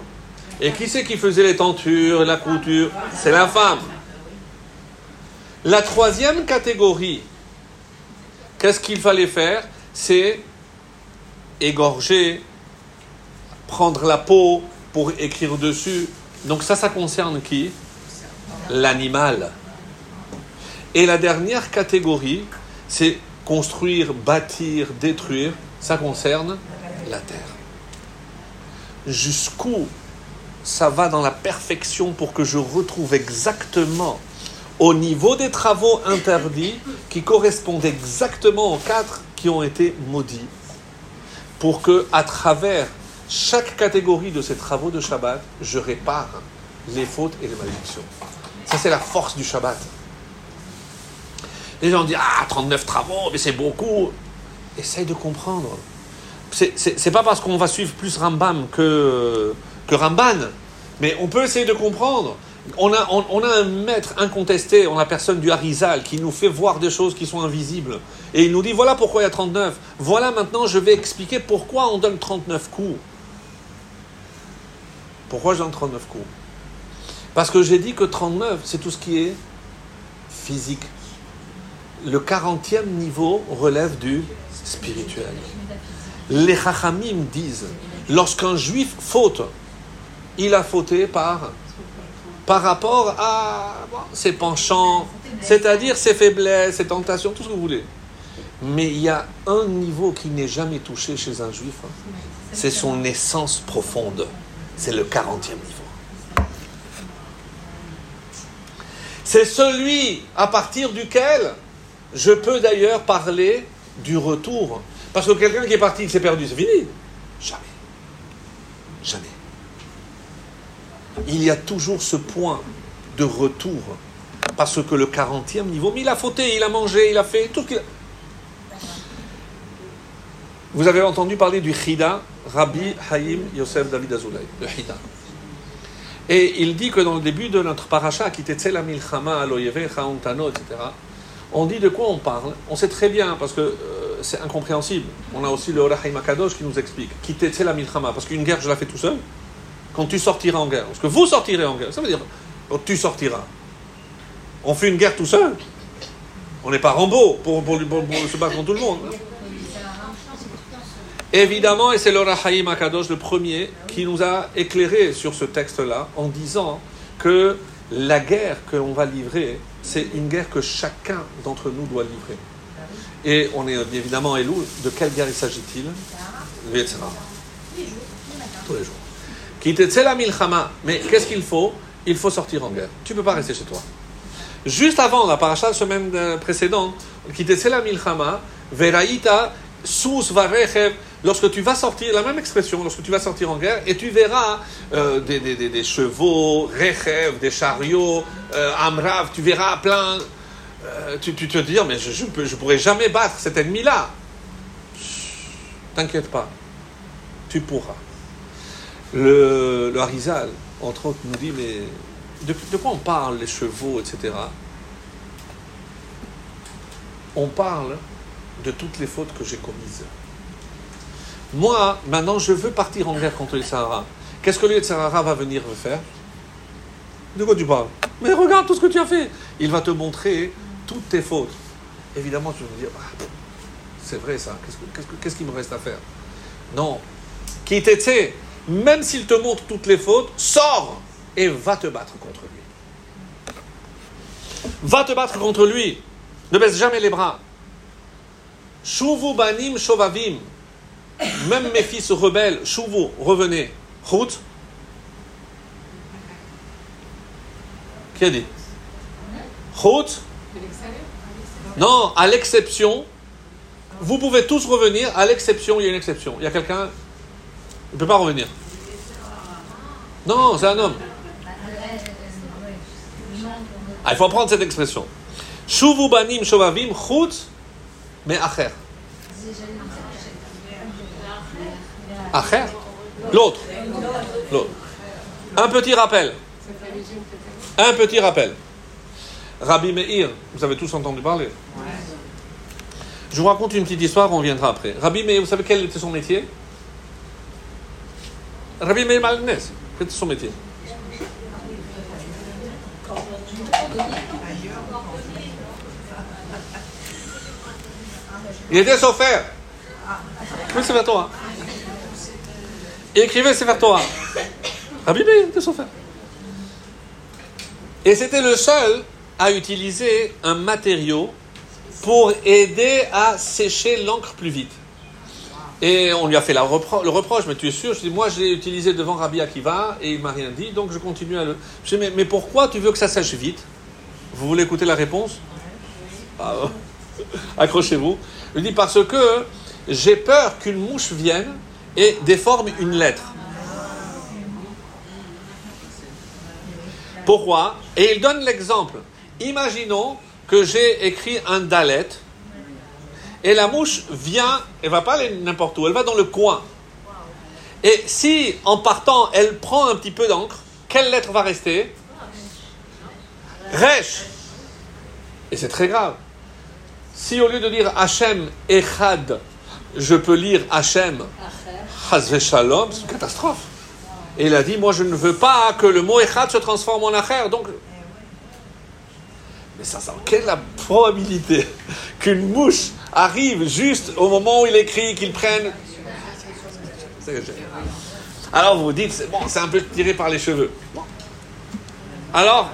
Et qui c'est qui faisait les tentures, la couture? C'est la femme. La troisième catégorie, qu'est-ce qu'il fallait faire? C'est égorger, prendre la peau pour écrire dessus. Donc ça, ça concerne qui? L'animal. Et la dernière catégorie, c'est construire, bâtir, détruire. Ça concerne la terre. Jusqu'où ça va dans la perfection pour que je retrouve exactement au niveau des travaux interdits qui correspondent exactement aux quatre qui ont été maudits pour que à travers chaque catégorie de ces travaux de Shabbat, je répare les fautes et les malédictions. Ça, c'est la force du Shabbat. Les gens disent Ah, 39 travaux, mais c'est beaucoup. Essaye de comprendre. C'est pas parce qu'on va suivre plus Rambam que, que Ramban, mais on peut essayer de comprendre. On a, un maître incontesté, on a personne du Harizal qui nous fait voir des choses qui sont invisibles. Et il nous dit voilà pourquoi il y a 39. Voilà maintenant, je vais expliquer pourquoi on donne 39 coups. Pourquoi je donne 39 coups? Parce que j'ai dit que 39, c'est tout ce qui est physique. Le 40e niveau relève du spirituel. Les Chachamim disent lorsqu'un juif faute, il a fauté par par rapport à ses penchants, c'est-à-dire ses faiblesses, ses tentations, tout ce que vous voulez. Mais il y a un niveau qui n'est jamais touché chez un juif, hein. c'est son essence profonde. C'est le 40e niveau. C'est celui à partir duquel je peux d'ailleurs parler du retour. Parce que quelqu'un qui est parti, il s'est perdu, c'est fini. Jamais. Jamais il y a toujours ce point de retour. Parce que le 40e niveau, mais il a fauté, il a mangé, il a fait tout ce qu'il a. Vous avez entendu parler du Hida, Rabbi Haïm Yosef David Azoulay, le Hida. Et il dit que dans le début de notre paracha, qui était la milchama, aloyeve, etc., on dit de quoi on parle. On sait très bien, parce que euh, c'est incompréhensible. On a aussi le Orahaim Akadosh qui nous explique. Qui était la milchama, parce qu'une guerre, je la fais tout seul quand tu sortiras en guerre. Parce que vous sortirez en guerre. Ça veut dire, quand tu sortiras. On fait une guerre tout seul. On n'est pas Rambo pour, pour, se battre contre tout le monde. Évidemment, et c'est le Rahaïm Akadosh, le premier, qui nous a éclairé sur ce texte-là, en disant que la guerre que l'on va livrer, c'est une guerre que chacun d'entre nous doit livrer. Et on est évidemment Elou, de quelle guerre il s'agit-il Le Yetzirah. Tous les jours. La milchama. Mais qu'est-ce qu'il faut Il faut sortir en guerre. Tu ne peux pas rester chez toi. Juste avant, la paracha de semaine euh, précédente, qui la milchama, veraïta, sous varechev, lorsque tu vas sortir, la même expression, lorsque tu vas sortir en guerre, et tu verras euh, des, chevaux, rechev, des chariots, euh, amrav, tu verras plein. Euh, tu, te dis, mais je ne je, pourrais jamais battre cet ennemi-là. T'inquiète pas, tu pourras. Le, le Harizal, entre autres, nous dit, mais de quoi on parle, les chevaux, etc. On parle de toutes les fautes que j'ai commises. Moi, maintenant, je veux partir en guerre contre les Sahara. Qu'est-ce que le Sahara va venir faire? De quoi tu parles? Mais regarde tout ce que tu as fait. Il va te montrer toutes tes fautes. Évidemment, tu vas me dire, ah, c'est vrai ça, qu'est-ce qu'il me reste à faire? Non. Qui t'était, même s'il te montre toutes les fautes, sors et va te battre contre lui. Va te battre contre lui. Ne baisse jamais les bras. Shuvu banim. Même mes fils rebelles, Shuvu, revenez. Route. Qui a dit? Route. Non, à l'exception. Vous pouvez tous revenir, à l'exception, il y a une exception. Il y a quelqu'un? Il ne peut pas revenir. Non, c'est un homme. Ah, il faut prendre cette expression. Shuvu banim shovavim chut mais acher. Acher L'autre. L'autre. Un petit rappel. Un petit rappel. Rabbi Meir, vous avez tous entendu parler. Je vous raconte une petite histoire, on viendra après. Rabbi Meir, vous savez quel était son métier? Rabbi Meir Malnes, quel était son métier? Il était chauffeur. Oui, c'est vers toi. Il écrivait vers toi. Rabbi Meir était chauffeur. Et c'était le seul à utiliser un matériau pour aider à sécher l'encre plus vite. Et on lui a fait le reproche, mais tu es sûr? Je dis, moi je l'ai utilisé devant Rabbi Akiva et il m'a rien dit, donc je continue à le. Je dis, mais, mais, pourquoi tu veux que ça sèche vite? Vous voulez écouter la réponse? Ah, [LAUGHS] Accrochez-vous. Il dit parce que j'ai peur qu'une mouche vienne et déforme une lettre. Pourquoi? Et il donne l'exemple. Imaginons que j'ai écrit un dalet et la mouche vient, elle va pas aller n'importe où, elle va dans le coin. Et si en partant, elle prend un petit peu d'encre, quelle lettre va rester? Resh. Et c'est très grave. Si au lieu de dire Hachem Echad, je peux lire Hachem Hazve Shalom, c'est une catastrophe. Et il a dit Moi, je ne veux pas que le mot Echad se transforme en Acher. Donc. Mais ça, ça, quelle est la probabilité qu'une mouche arrive juste au moment où il écrit, qu'il prenne. Alors vous vous dites, c'est bon, c'est un peu tiré par les cheveux. Alors,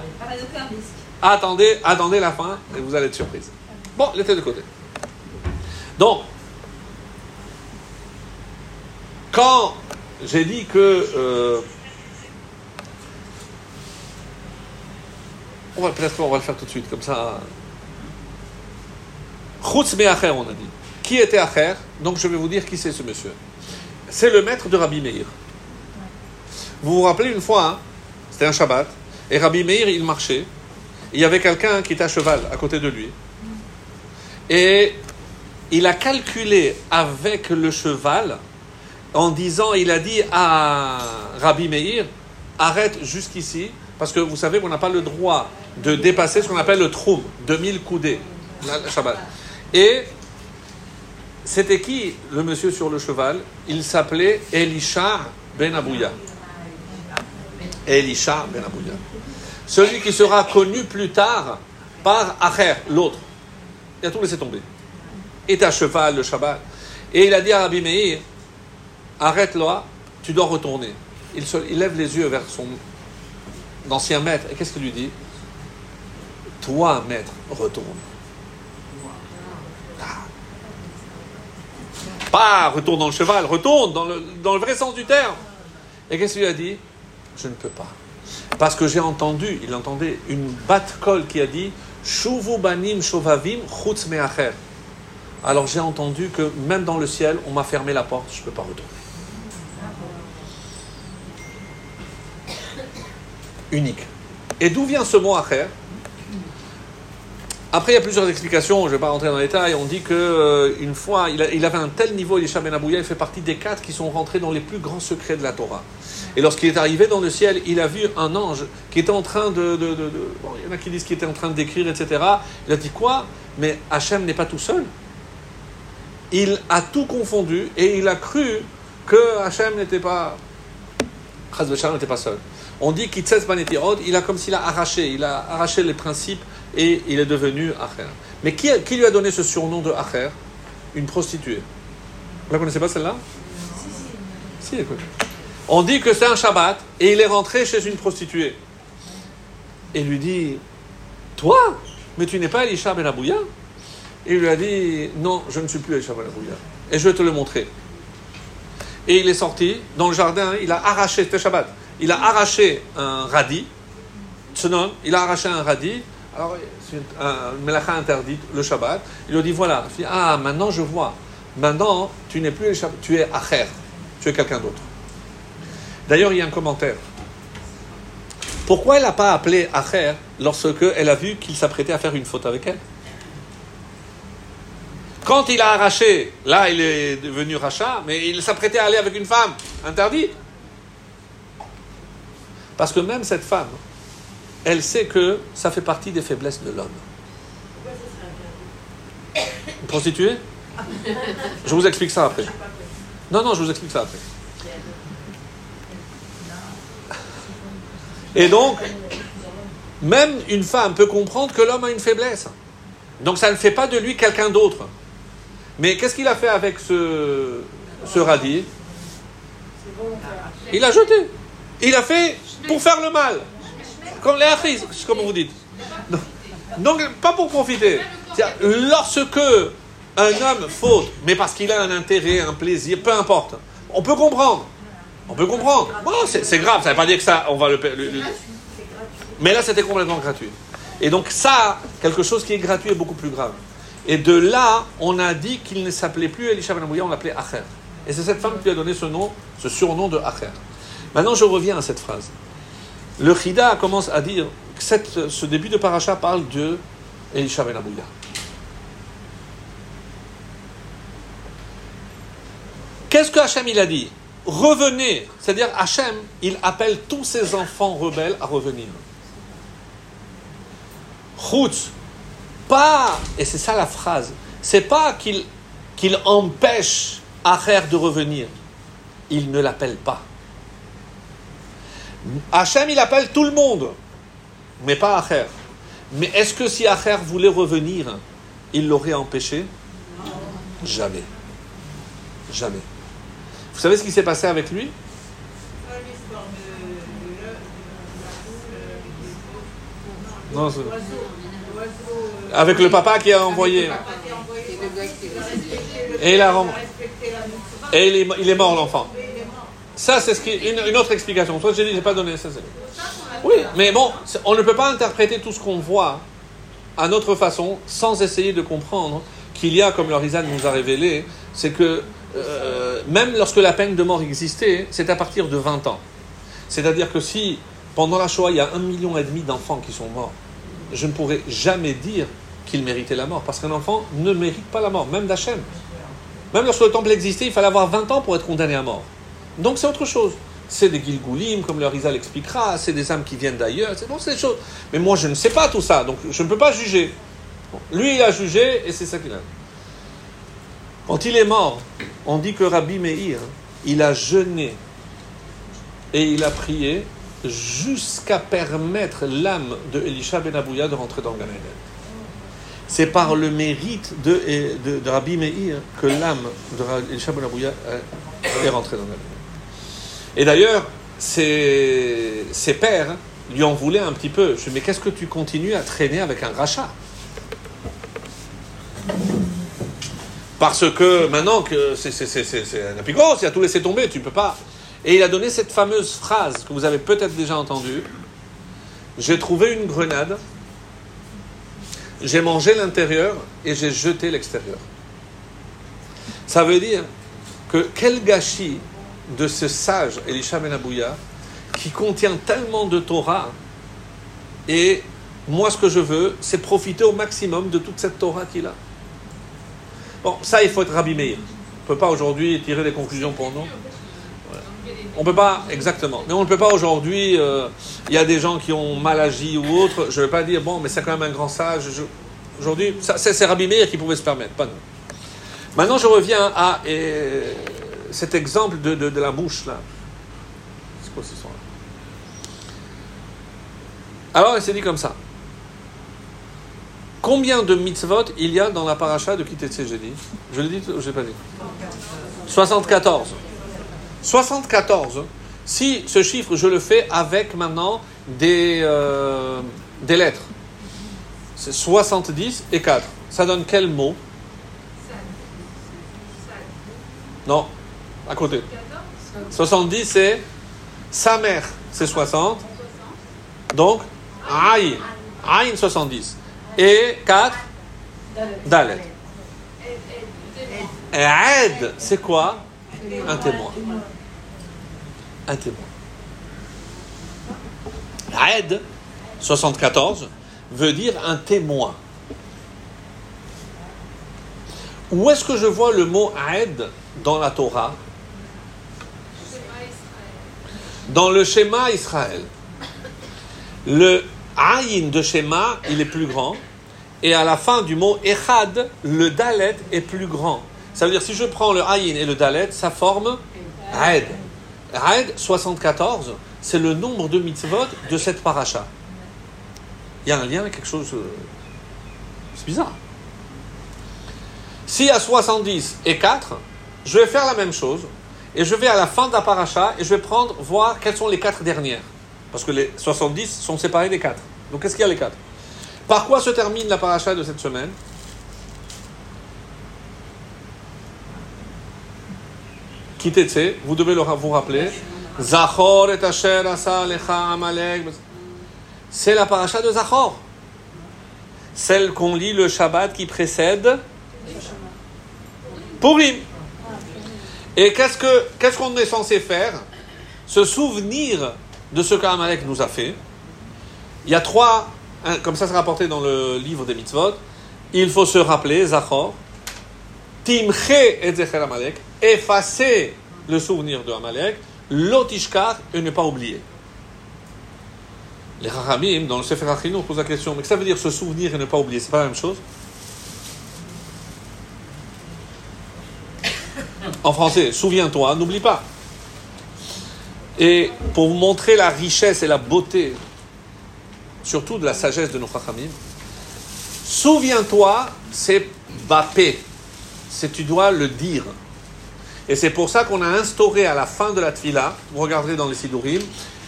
attendez, attendez la fin et vous allez être surprise. Bon, laissez de côté. Donc, quand j'ai dit que euh, on va peut-être on va le faire tout de suite comme ça. Chutz Acher, on a dit. Qui était Acher? Donc je vais vous dire qui c'est ce monsieur. C'est le maître de Rabbi Meir. Vous vous rappelez une fois, hein, c'était un Shabbat, et Rabbi Meir, il marchait. Il y avait quelqu'un qui était à cheval à côté de lui. Et il a calculé avec le cheval en disant, il a dit à Rabbi Meir, arrête jusqu'ici, parce que vous savez qu'on n'a pas le droit de dépasser ce qu'on appelle le troum, 2000 coudées, le Shabbat. Et c'était qui le monsieur sur le cheval? Il s'appelait Elisha Ben Abouya. Elisha Ben Abouya. Celui qui sera connu plus tard par Acher, l'autre il a tout laissé tomber. Et à cheval le Shabbat. Et il a dit à Rabbi Meir, arrête-le, tu dois retourner. Il, lève les yeux vers son ancien maître. Et qu'est-ce qu'il lui dit? Toi, maître, retourne. Ah. Pas retourne dans le cheval, retourne dans le, dans le vrai sens du terme. Et qu'est-ce qu'il lui a dit? Je ne peux pas. Parce que j'ai entendu, il entendait une batte-colle qui a dit Shuvu banim shovavim chutz me'acher. Alors j'ai entendu que même dans le ciel, on m'a fermé la porte, je ne peux pas retourner. Unique. Et d'où vient ce mot acher? Après, il y a plusieurs explications, je ne vais pas rentrer dans les détails. On dit que euh, fois, il, a- avait un tel niveau, Elisha Ben Abouya, il fait partie des quatre qui sont rentrés dans les plus grands secrets de la Torah. Et lorsqu'il est arrivé dans le ciel, il a vu un ange qui était en train de... bon, il y en a qui disent qu'il était en train de décrire, etc. Il a dit quoi? Mais Hachem n'est pas tout seul. Il a tout confondu et il a cru que Hachem n'était pas... N'était pas seul. On dit qu'Itzes Banetirod, il a comme s'il a arraché, il a arraché les principes et il est devenu Acher. Mais qui, lui a donné ce surnom de Acher? Une prostituée. Vous la connaissez pas celle-là? Si, écoute. On dit que c'est un Shabbat et il est rentré chez une prostituée. Et lui dit Toi Mais tu n'es pas Elisha Ben Abouya? Il lui a dit Non, je ne suis plus Elisha Ben Abouya. Et je vais te le montrer. Et il est sorti dans le jardin, il a arraché, c'était Shabbat, il a arraché un radis, Tsunon, il a arraché un radis, alors c'est un melacha interdite, le Shabbat, il lui dit voilà, il dit, ah maintenant je vois, maintenant tu n'es plus Elisha, tu es Acher, tu es quelqu'un d'autre. D'ailleurs, il y a un commentaire. Pourquoi elle n'a pas appelé Acher lorsque elle a vu qu'il s'apprêtait à faire une faute avec elle? Quand il a arraché, là il est devenu rachat, mais il s'apprêtait à aller avec une femme, interdit. Parce que même cette femme, elle sait que ça fait partie des faiblesses de l'homme. Prostituée Je vous explique ça après. Non, non, je vous explique ça après. Et donc, même une femme peut comprendre que l'homme a une faiblesse. Donc ça ne fait pas de lui quelqu'un d'autre. Mais qu'est-ce qu'il a fait avec ce, ce radis? Il l'a jeté. Il a fait pour faire le mal. Comme les achis, comme vous dites. Donc, pas pour profiter. Lorsque un homme faute, mais parce qu'il a un intérêt, un plaisir, peu importe, on peut comprendre. On peut comprendre. Bon, c'est grave, ça ne veut pas dire que ça, on va le, le- Mais là, c'était complètement gratuit. Et donc ça, quelque chose qui est gratuit est beaucoup plus grave. Et de là, on a dit qu'il ne s'appelait plus Elisha Ben on l'appelait Acher. Et c'est cette femme qui a donné ce nom, ce surnom de Acher. Maintenant, je reviens à cette phrase. Le Chida commence à dire que ce début de paracha parle de Elisha Ben Abouya. Qu'est-ce que Hachem il a dit? Revenez. C'est-à-dire Hachem, il appelle tous ses enfants rebelles à revenir. Chutz, pas, et c'est ça la phrase, c'est pas qu'il qu'il empêche Acher de revenir. Il ne l'appelle pas. Hachem, il appelle tout le monde, mais pas Acher. Mais est-ce que si Acher voulait revenir, il l'aurait empêché? Jamais. Jamais. Vous savez ce qui s'est passé avec lui? Avec le papa qui a envoyé. Et il a Et il est mort, l'enfant. Ça, c'est une, autre explication. Toi, j'ai dit, pas donné. Ça, oui, mais bon, on ne peut pas interpréter tout ce qu'on voit à notre façon sans essayer de comprendre qu'il y a, comme Lorizan nous a révélé, c'est que euh, même lorsque la peine de mort existait, c'est à partir de 20 ans. C'est-à-dire que si, pendant la Shoah, il y a un million et demi d'enfants qui sont morts, je ne pourrais jamais dire qu'ils méritaient la mort, parce qu'un enfant ne mérite pas la mort, même d'Hachem. Même lorsque le temple existait, il fallait avoir 20 ans pour être condamné à mort. Donc c'est autre chose. C'est des Gilgoulim, comme le Rizal l'expliquera, c'est des âmes qui viennent d'ailleurs, c'est bon, c'est des choses. Mais moi, je ne sais pas tout ça, donc je ne peux pas juger. Lui, il a jugé, et c'est ça qu'il a. Quand il est mort, on dit que Rabbi Meir, il a jeûné et il a prié jusqu'à permettre l'âme de Elisha Ben Abouya de rentrer dans Gan. C'est par le mérite de, Rabbi Meir que l'âme de Elisha Ben Abouya a est rentré dans lumière. Et d'ailleurs, ses, pères lui en voulaient un petit peu. Je dis, mais qu'est-ce que tu continues à traîner avec un rachat? Parce que maintenant que c'est un apicos, il a tout laissé tomber, tu ne peux pas. Et il a donné cette fameuse phrase que vous avez peut-être déjà entendue. J'ai trouvé une grenade, j'ai mangé l'intérieur et j'ai jeté l'extérieur. Ça veut dire que quel gâchis de ce sage Elisha Ben Abouya qui contient tellement de Torah et moi ce que je veux c'est profiter au maximum de toute cette Torah qu'il a. Bon, ça il faut être Rabbi Meir. On ne peut pas aujourd'hui tirer des conclusions pour nous. On ne peut pas, exactement. Mais on ne peut pas aujourd'hui. euh, Il y a des gens qui ont mal agi ou autre. Je ne vais pas dire, bon, mais c'est quand même un grand sage. Aujourd'hui, c'est Rabbi Meir qui pouvait se permettre, pas nous. Maintenant, je reviens à cet exemple de, de- de la mouche, là. C'est quoi ce son-là Alors, il s'est dit comme ça. Combien de mitzvot il y a dans la paracha de Kitetse, j'ai dit? Je l'ai dit ou je l'ai pas dit? 74. 74. Si ce chiffre, je le fais avec maintenant des, euh, des lettres. C'est 70 et 4. Ça donne quel mot? Non, à côté. 70, c'est sa mère, c'est 60. Donc, Aïn. Aïn, 70. Et 4, Dalet. Et Aed, c'est quoi? Un témoin. Un témoin. Aed, 74, veut dire un témoin. Où est-ce que je vois le mot Aed dans la Torah? Dans le schéma Israël. Le Aïn de schéma, il est plus grand. Et à la fin du mot Echad, le Dalet est plus grand. Ça veut dire, si je prends le Aïn et le Dalet, ça forme Aed. Aed 74, c'est le nombre de mitzvot de cette paracha. Il y a un lien quelque chose. euh, C'est bizarre. Si à 70 et 4, je vais faire la même chose. Et je vais à la fin de la paracha et je vais prendre, voir quelles sont les quatre dernières. Parce que les 70 sont séparés des 4. Donc qu'est-ce qu'il y a les 4 Par quoi se termine la paracha de cette semaine? Kitetse, vous devez vous rappeler. Zachor et asher asa amalek. C'est la paracha de Zachor. Celle qu'on lit le Shabbat qui précède Purim. Et qu'est-ce que qu'est-ce qu'on est censé faire? Se souvenir de ce qu'Amalek nous a fait. Il y a trois, comme ça c'est rapporté dans le livre des mitzvot. Il faut se rappeler, Zachor, Timche et Zecher Amalek, effacer le souvenir de Amalek, l'otishkar et ne pas oublier. Les Rahamim, dans le Sefer Achinu, posent la question, mais que ça veut dire se souvenir et ne pas oublier? C'est pas la même chose? En français, souviens-toi, n'oublie pas. Et pour vous montrer la richesse et la beauté, surtout de la sagesse de nos Chachamim, souviens-toi, c'est Bapé. C'est tu dois le dire. Et c'est pour ça qu'on a instauré à la fin de la Tfila, vous regarderez dans les Sidurim,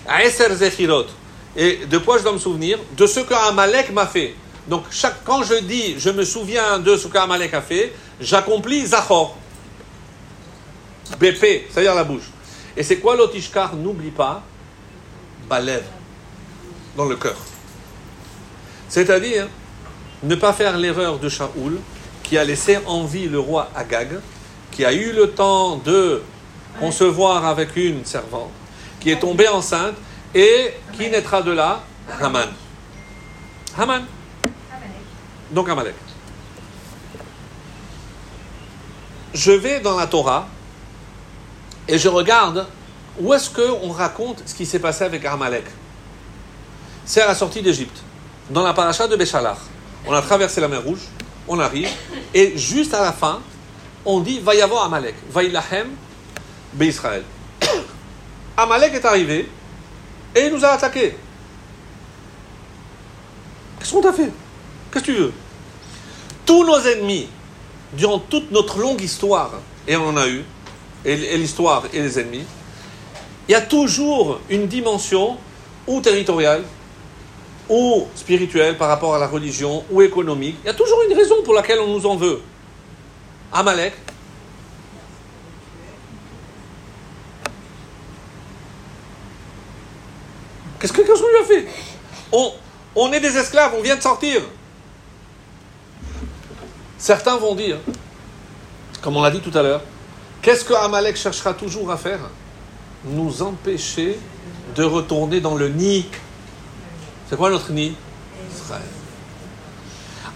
Eser Zechirot. Et de quoi je dois me souvenir? De ce qu'Amalek m'a fait. Donc chaque, quand je dis je me souviens de ce qu'Amalek a fait, j'accomplis Zachor. BP, c'est-à-dire la bouche. Et c'est quoi l'otishkar N'oublie pas, Balev, dans le cœur. C'est-à-dire, ne pas faire l'erreur de Shaoul, qui a laissé en vie le roi Agag, qui a eu le temps de concevoir avec une servante, qui est tombée enceinte, et qui naîtra de là Haman. Haman. Donc Amalek. Je vais dans la Torah et je regarde où est-ce qu'on raconte ce qui s'est passé avec Amalek? C'est à la sortie d'Égypte, dans la paracha de Béchalach. On a traversé la mer Rouge, on arrive, et juste à la fin, on dit Va y avoir Amalek, Va ilahem Israël. [COUGHS] Amalek est arrivé et il nous a attaqués. Qu'est-ce qu'on t'a fait? Qu'est-ce que tu veux? Tous nos ennemis, durant toute notre longue histoire, et on en a eu, et, l'histoire et les ennemis, il y a toujours une dimension ou territoriale ou spirituelle par rapport à la religion ou économique. Il y a toujours une raison pour laquelle on nous en veut. Amalek, Qu'est-ce que qu'est-ce qu'on lui a fait? On, on est des esclaves, on vient de sortir. Certains vont dire, comme on l'a dit tout à l'heure, qu'est-ce que Amalek cherchera toujours à faire Nous empêcher de retourner dans le nid. C'est quoi notre nid Israël.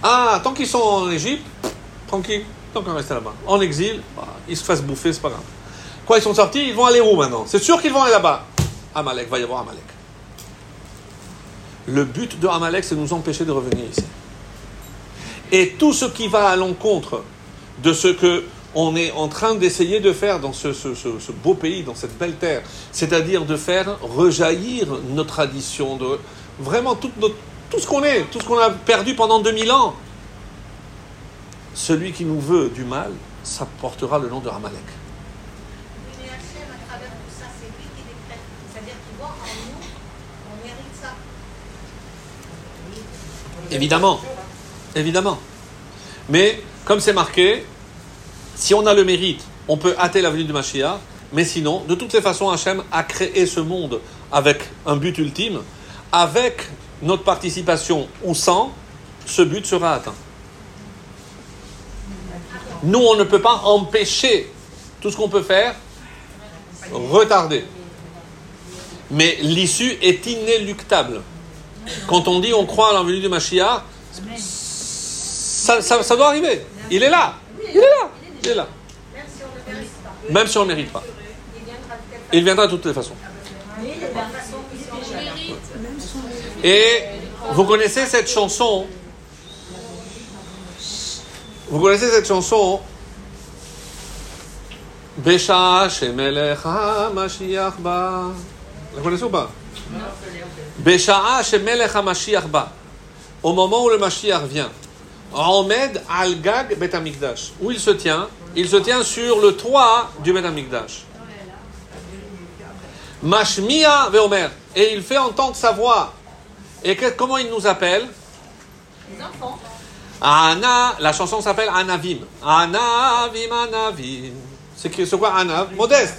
Ah, tant qu'ils sont en Égypte, tranquille, tant qu'on reste là-bas. En exil, bah, ils se fassent bouffer, c'est pas grave. Quoi, ils sont sortis, ils vont aller où maintenant C'est sûr qu'ils vont aller là-bas. Amalek, va y avoir Amalek. Le but de Amalek, c'est de nous empêcher de revenir ici. Et tout ce qui va à l'encontre de ce que on est en train d'essayer de faire dans ce, ce- ce- ce beau pays, dans cette belle terre, c'est-à-dire de faire rejaillir nos traditions, de vraiment notre- tout ce qu'on est, tout ce qu'on a perdu pendant 2000 ans. Celui qui nous veut du mal, ça portera le nom de Amalek. Mais Hachem, à travers tout ça, c'est lui qui décrète. C'est-à-dire qu'il voit en nous, on mérite ça. Évidemment. Évidemment. Mais, comme c'est marqué, si on a le mérite, on peut hâter la venue de Mashiach, mais sinon, de toutes les façons, Hachem a créé ce monde avec un but ultime. Avec notre participation ou sans, ce but sera atteint. Nous, on ne peut pas empêcher tout ce qu'on peut faire, retarder. Mais l'issue est inéluctable. Quand on dit on croit à la venue de Mashiach, ça, ça- ça doit arriver. Il est là. Il est là. Il est là. Même si on ne mérite pas. Il viendra de toutes les façons. Et vous connaissez cette chanson? Vous connaissez cette chanson? Besha Shemelech HaMashiach Ba. Vous connaissez ou pas? Besha Shemelech HaMashiach Ba. Au moment où le Mashiach vient. Omed al Gag Bet Amikdash. Où il se tient? Il se tient sur le toit du Bet Amikdash. Mashmia Veomer. Et il fait entendre sa voix. Et que- comment il nous appelle? Les enfants. Ana, la chanson s'appelle Anavim. Anavim, Anavim. C'est quoi? Anav Modeste.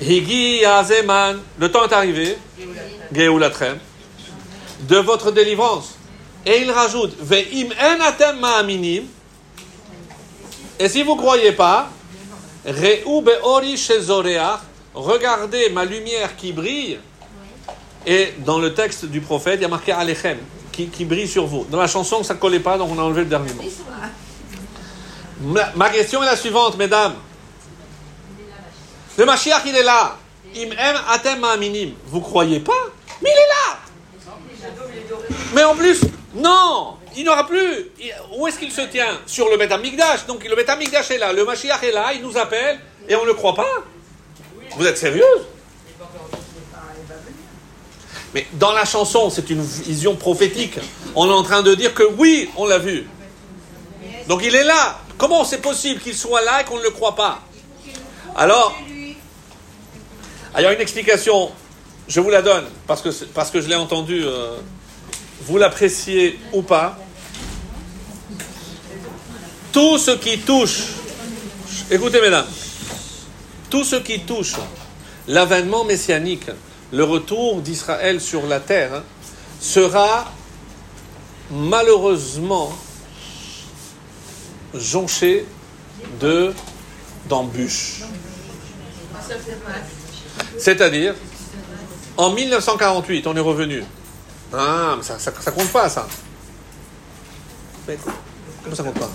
Higi Azeman. Le temps est arrivé. De votre délivrance. Et il rajoute Ve'im en atem ma'aminim. Et si vous ne croyez pas, Re'u be'ori shezoreach. Regardez ma lumière qui brille. Et dans le texte du prophète, il y a marqué Alechem, qui, qui brille sur vous. Dans la chanson, ça ne collait pas, donc on a enlevé le dernier mot. Ma, question est la suivante, mesdames. Le Mashiach, il est là. Im em atem minim. Vous croyez pas? Mais il est là. Mais en plus, non, il n'aura plus. Il- Où est-ce qu'il se tient? Sur le Beth Amikdash. Donc le Beth Amikdash est là, le Mashiach est là, il nous appelle, et on ne le croit pas. Vous êtes sérieuse? Mais dans la chanson, c'est une vision prophétique. On est en train de dire que oui, on l'a vu. Donc il est là. Comment c'est possible qu'il soit là et qu'on ne le croit pas? Alors, il y a une explication. Je vous la donne parce que, parce que je l'ai entendu. euh, vous l'appréciez ou pas. Tout ce qui touche, écoutez mesdames, tout ce qui touche l'avènement messianique, le retour d'Israël sur la terre, hein, sera malheureusement jonché de d'embûches. C'est-à-dire, en 1948, on est revenu. Ah, mais ça, ça, compte pas, ça. Comment ça compte pas?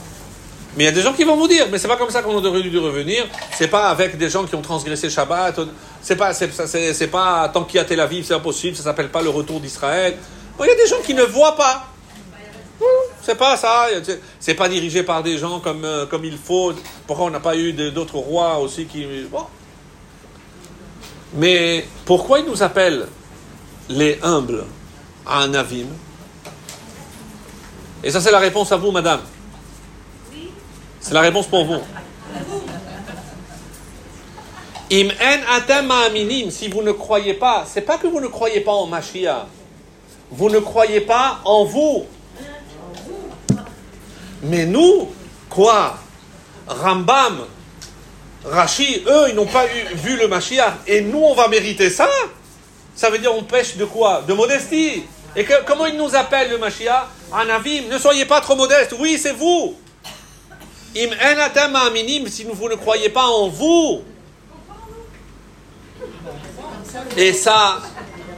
Mais il y a des gens qui vont vous dire, mais c'est pas comme ça qu'on aurait dû revenir. C'est pas avec des gens qui ont transgressé Shabbat. C'est pas, c'est, c'est, c'est pas tant qu'il y a Tel Aviv, c'est impossible. Ça s'appelle pas le retour d'Israël. Il y a des gens qui ne voient pas. C'est pas ça. C'est- pas dirigé par des gens comme, euh, comme il faut. Pourquoi on n'a pas eu d'autres rois aussi qui. Mais pourquoi il nous appelle les humbles? À un avim Et ça, c'est la réponse à vous, madame. C'est la réponse pour vous. Im en atem aminim, si vous ne croyez pas, c'est pas que vous ne croyez pas en Mashiach. Vous ne croyez pas en vous. Mais nous, quoi? Rambam, Rashi, eux, ils n'ont pas eu, vu le Mashiach. Et nous, on va mériter ça? Ça veut dire on pêche de quoi? De modestie. Et comment il nous appelle le Mashiach? Anavim, ne soyez pas trop modeste. Oui, c'est vous. Im aminim, si vous ne croyez pas en vous. Et ça,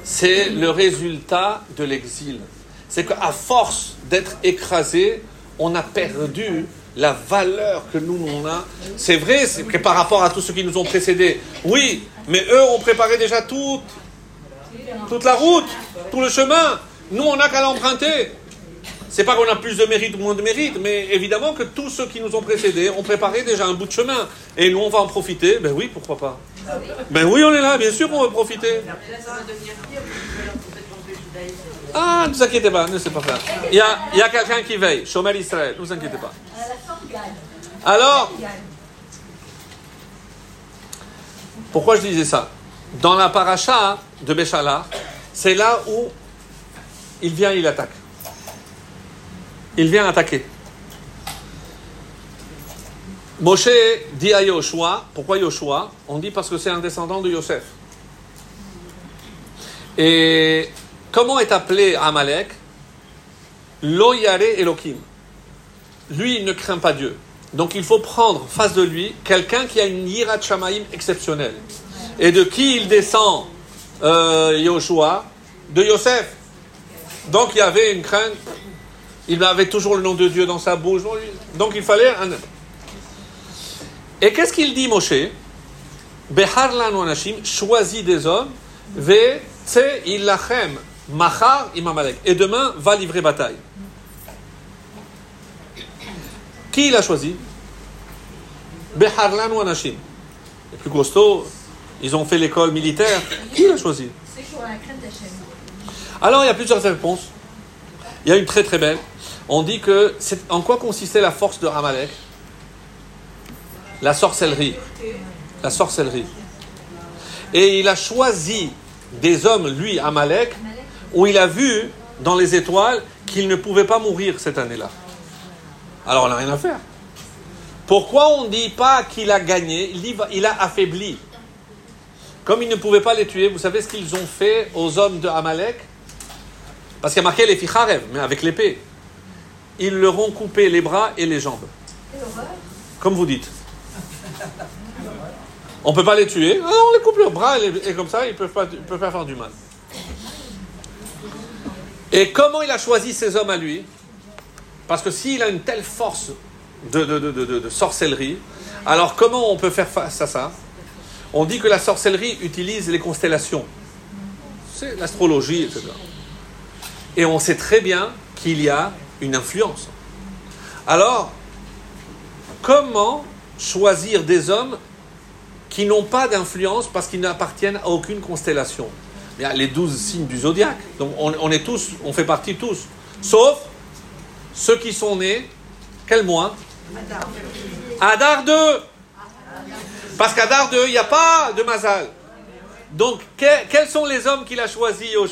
c'est le résultat de l'exil. C'est qu'à force d'être écrasé, on a perdu la valeur que nous, on a. C'est vrai c'est que par rapport à tous ceux qui nous ont précédés, oui, mais eux ont préparé déjà toute, toute la route, tout le chemin. Nous, on n'a qu'à l'emprunter. C'est pas qu'on a plus de mérite ou moins de mérite, mais évidemment que tous ceux qui nous ont précédés ont préparé déjà un bout de chemin. Et nous, on va en profiter. Ben oui, pourquoi pas. Ben oui, on est là, bien sûr qu'on veut profiter. Ah, ne vous inquiétez pas, ne c'est pas faire. Il y a, y a quelqu'un qui veille, Chomel Israël, ne vous inquiétez pas. Alors, pourquoi je disais ça? Dans la paracha de Béchala, c'est là où il vient, il attaque. Il vient attaquer. Moshe dit à Yoshua, pourquoi Yoshua? On dit parce que c'est un descendant de Yosef. Et comment est appelé Amalek? Lo yare Elohim. Lui, il ne craint pas Dieu. Donc il faut prendre face de lui quelqu'un qui a une yirat shamaim exceptionnelle. Et de qui il descend euh, Yoshua? De Yosef. Donc il y avait une crainte. Il avait toujours le nom de Dieu dans sa bouche. Donc il fallait un... Et qu'est-ce qu'il dit, Moshe? Behar lanu anashim, choisis des hommes, ve tse ilachem, machar imamalek. Et demain, va livrer bataille. Qui il a choisi? Behar lanu anashim. Les plus costauds, ils ont fait l'école militaire. Qui l'a choisi? Alors, il y a plusieurs réponses. Il y a une très très belle. On dit que c'est en quoi consistait la force de Amalek La sorcellerie. La sorcellerie. Et il a choisi des hommes, lui, Amalek, où il a vu dans les étoiles qu'il ne pouvait pas mourir cette année-là. Alors on n'a rien à faire. Pourquoi on ne dit pas qu'il a gagné? Il a affaibli. Comme il ne pouvait pas les tuer, vous savez ce qu'ils ont fait aux hommes de Amalek? Parce qu'il y a marqué les ficharev, mais avec l'épée. Ils leur ont coupé les bras et les jambes. Comme vous dites. On ne peut pas les tuer. Ah, on les coupe leurs bras et, comme ça, ils peuvent, pas- faire du mal. Et comment il a choisi ces hommes à lui? Parce que s'il a une telle force de sorcellerie, alors comment on peut faire face à ça? On dit que la sorcellerie utilise les constellations. C'est l'astrologie, etc. Et on sait très bien qu'il y a une influence. Alors, comment choisir des hommes qui n'ont pas d'influence parce qu'ils n'appartiennent à aucune constellation? A les douze signes du zodiaque. Donc on, est tous, on fait partie tous. Sauf ceux qui sont nés, quel mois? Adar 2 Parce qu'Adar 2, il n'y a pas de Mazal. Donc, que- quels sont les hommes qu'il a choisis au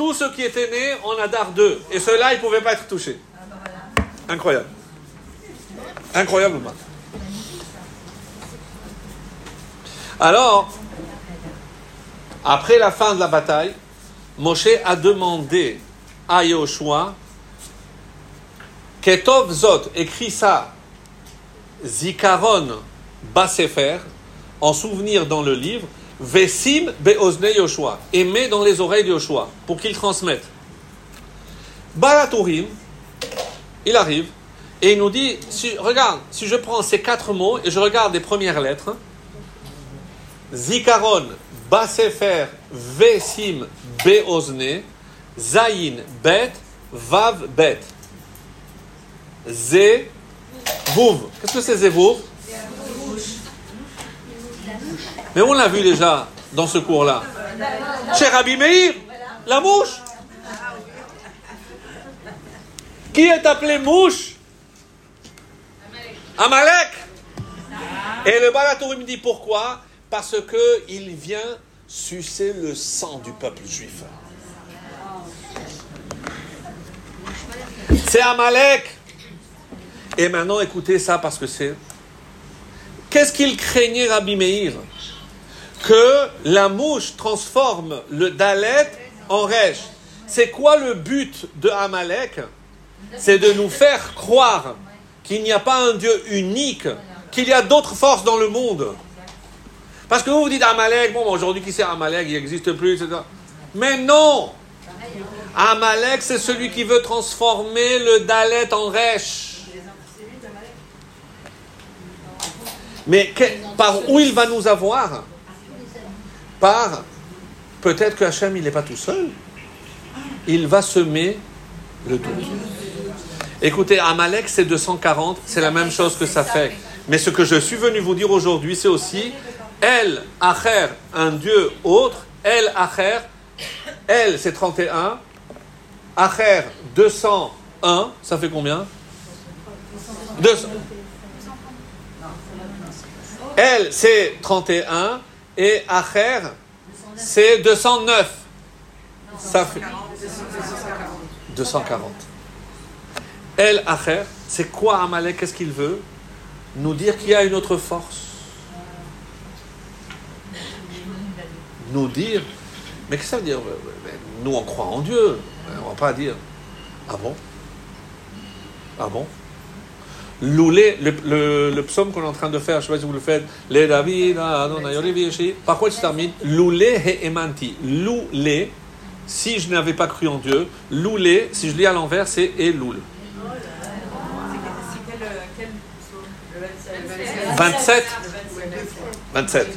Tous ceux qui étaient nés en Adar 2. Et ceux-là, ils ne pouvaient pas être touchés. Incroyable. Incroyablement. Alors, après la fin de la bataille, Moshe a demandé à Yoshua Ketov Zot, écrit ça, Zikaron Basefer, en souvenir dans le livre, Vesim Beozne Yoshua, et met dans les oreilles de Yoshua, pour qu'il transmette. Balatourim, il arrive, et il nous dit, regarde, si je prends ces quatre mots et je regarde les premières lettres, Zikaron, Basefer, Vesim, Beozne, Zayin, Bet, Vav, Bet. Zé, Vouv. Qu'est-ce que c'est Zévouv Mais on l'a vu déjà dans ce cours-là. Chez Rabbi Meir, la mouche. Qui est appelé mouche? Amalek. Et le Balatour me dit pourquoi? Parce que il vient sucer le sang du peuple juif. C'est Amalek. Et maintenant, écoutez ça parce que c'est. Qu'est-ce qu'il craignait Rabbi Meir? Que la mouche transforme le Dalet en Resh. C'est quoi le but de Amalek? C'est de nous faire croire qu'il n'y a pas un Dieu unique, qu'il y a d'autres forces dans le monde. Parce que vous vous dites Amalek, bon, aujourd'hui qui c'est Amalek, il n'existe plus, etc. Mais non Amalek, c'est celui qui veut transformer le Dalet en Resh. Mais par où il va nous avoir? Par peut-être que Hachem, il n'est pas tout seul. Il va semer le doute. Écoutez, Amalek, c'est 240, c'est la même chose que ça fait. Mais ce que je suis venu vous dire aujourd'hui, c'est aussi El Acher, un Dieu autre. El Acher, El, c'est 31. Acher, 201, ça fait combien? 200. El, c'est 31. Et Acher, c'est 209. Ça fait 240. El Acher, c'est quoi Amalek? Qu'est-ce qu'il veut Nous dire qu'il y a une autre force? Nous dire. Mais qu'est-ce que ça veut dire? Nous, on croit en Dieu. On va pas dire. Ah bon? Ah bon? Loulé, le, le, le psaume qu'on est en train de faire, je ne sais pas si vous le faites, les David, Yeshi. par quoi il se termine Loulé he emanti. Loulé, si je n'avais pas cru en Dieu, Loulé, si je lis à l'envers, c'est Eloul. 27 27.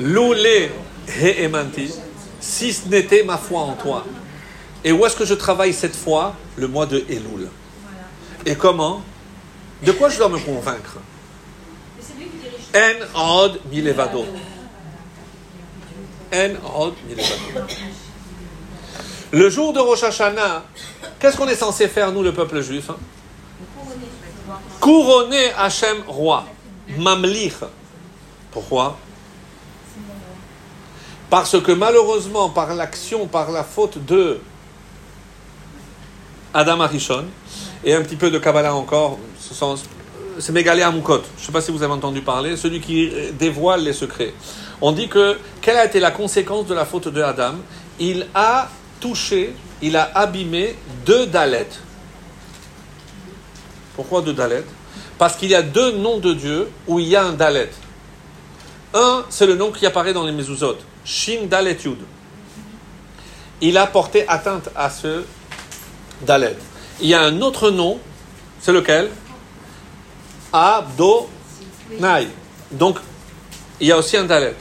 Loulé he emanti, si ce n'était ma foi en toi. Et où est-ce que je travaille cette fois Le mois de Elul. Et comment? De quoi je dois me convaincre? En od milevado. En od milevado. Le jour de Rosh Hashanah, qu'est-ce qu'on est censé faire, nous, le peuple juif hein? Couronner Hachem roi. Mamlich. Pourquoi? Parce que malheureusement, par l'action, par la faute de Adam Arishon, et un petit peu de Kabbalah encore, ce sens, c'est Mégalé Amoukot. Je ne sais pas si vous avez entendu parler, celui qui dévoile les secrets. On dit que, quelle a été la conséquence de la faute de Adam? Il a touché, il a abîmé deux Dalets. Pourquoi deux Dalets? Parce qu'il y a deux noms de Dieu où il y a un Dalet. Un, c'est le nom qui apparaît dans les Mezuzot, Shin Dalet Yud. Il a porté atteinte à ce Dalet. Il y a un autre nom, c'est lequel? Abdonai. Donc, il y a aussi un Dalet.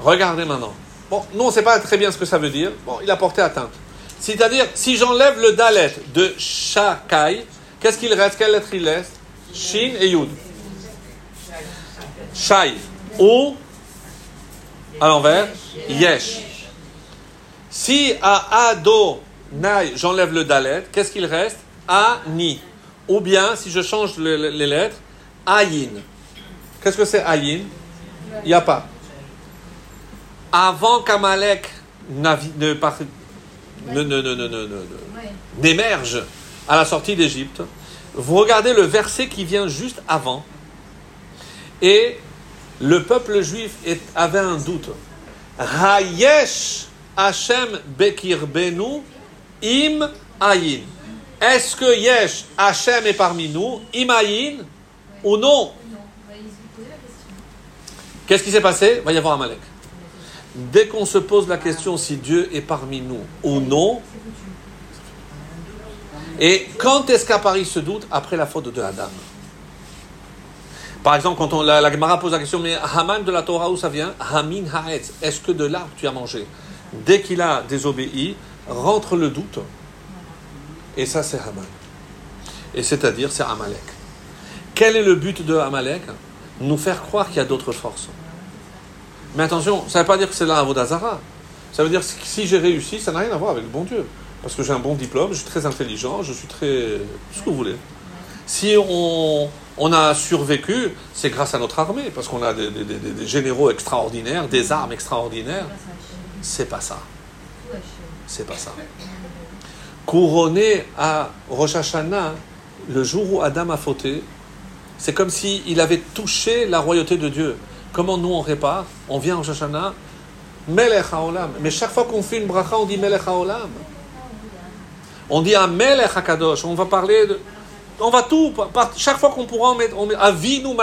Regardez maintenant. Bon, nous, on ne sait pas très bien ce que ça veut dire. Bon, il a porté atteinte. C'est-à-dire, si j'enlève le Dalet de Shakai, qu'est-ce qu'il reste? Quelle lettre il laisse Shin et Yud. Shai. Ou, à l'envers, Yesh. Si à Ado, Nai, j'enlève le Dalet, qu'est-ce qu'il reste? Ani. Ou bien, si je change le- le- les lettres, Ayin. Qu'est-ce que c'est Ayin? Il n'y a pas. Avant qu'Amalek ne, n'émerge à la sortie d'Égypte, vous regardez le verset qui vient juste avant, et le peuple juif est- avait un doute. Hayesh Hashem Bekir Benu Im Ayin. Est-ce que Yesh Hashem est parmi nous, Im Ayin, ou non Qu'est-ce qui s'est passé Il va y avoir Amalek. Dès qu'on se pose la question si Dieu est parmi nous ou non, et quand est-ce qu'apparaît ce doute Après la faute de Adam. Par exemple, quand on, la, la Gemara pose la question, mais Haman de la Torah, où ça vient Hamin Haetz. Est-ce que de l'arbre tu as mangé Dès qu'il a désobéi, rentre le doute. Et ça, c'est Haman. Et c'est-à-dire, c'est Amalek. Quel est le but de Amalek? Nous faire croire qu'il y a d'autres forces. Mais attention, ça ne veut pas dire que c'est là un Vodazara. Ça veut dire que si j'ai réussi, ça n'a rien à voir avec le bon Dieu. Parce que j'ai un bon diplôme, je suis très intelligent, je suis très. ce que vous voulez. Si on, a survécu, c'est grâce à notre armée, parce qu'on a des généraux extraordinaires, des armes extraordinaires. C'est pas ça. C'est pas ça. Couronné à Rosh Hashanah, le jour où Adam a fauté, c'est comme s'il avait touché la royauté de Dieu. Comment nous on répare? On vient en Rosh Hashanah, Melech HaOlam. Mais chaque fois qu'on fait une bracha, on dit Melech HaOlam. On dit un Melech HaKadosh. On va parler de. On va tout. chaque fois qu'on pourra, on met, on met Avinu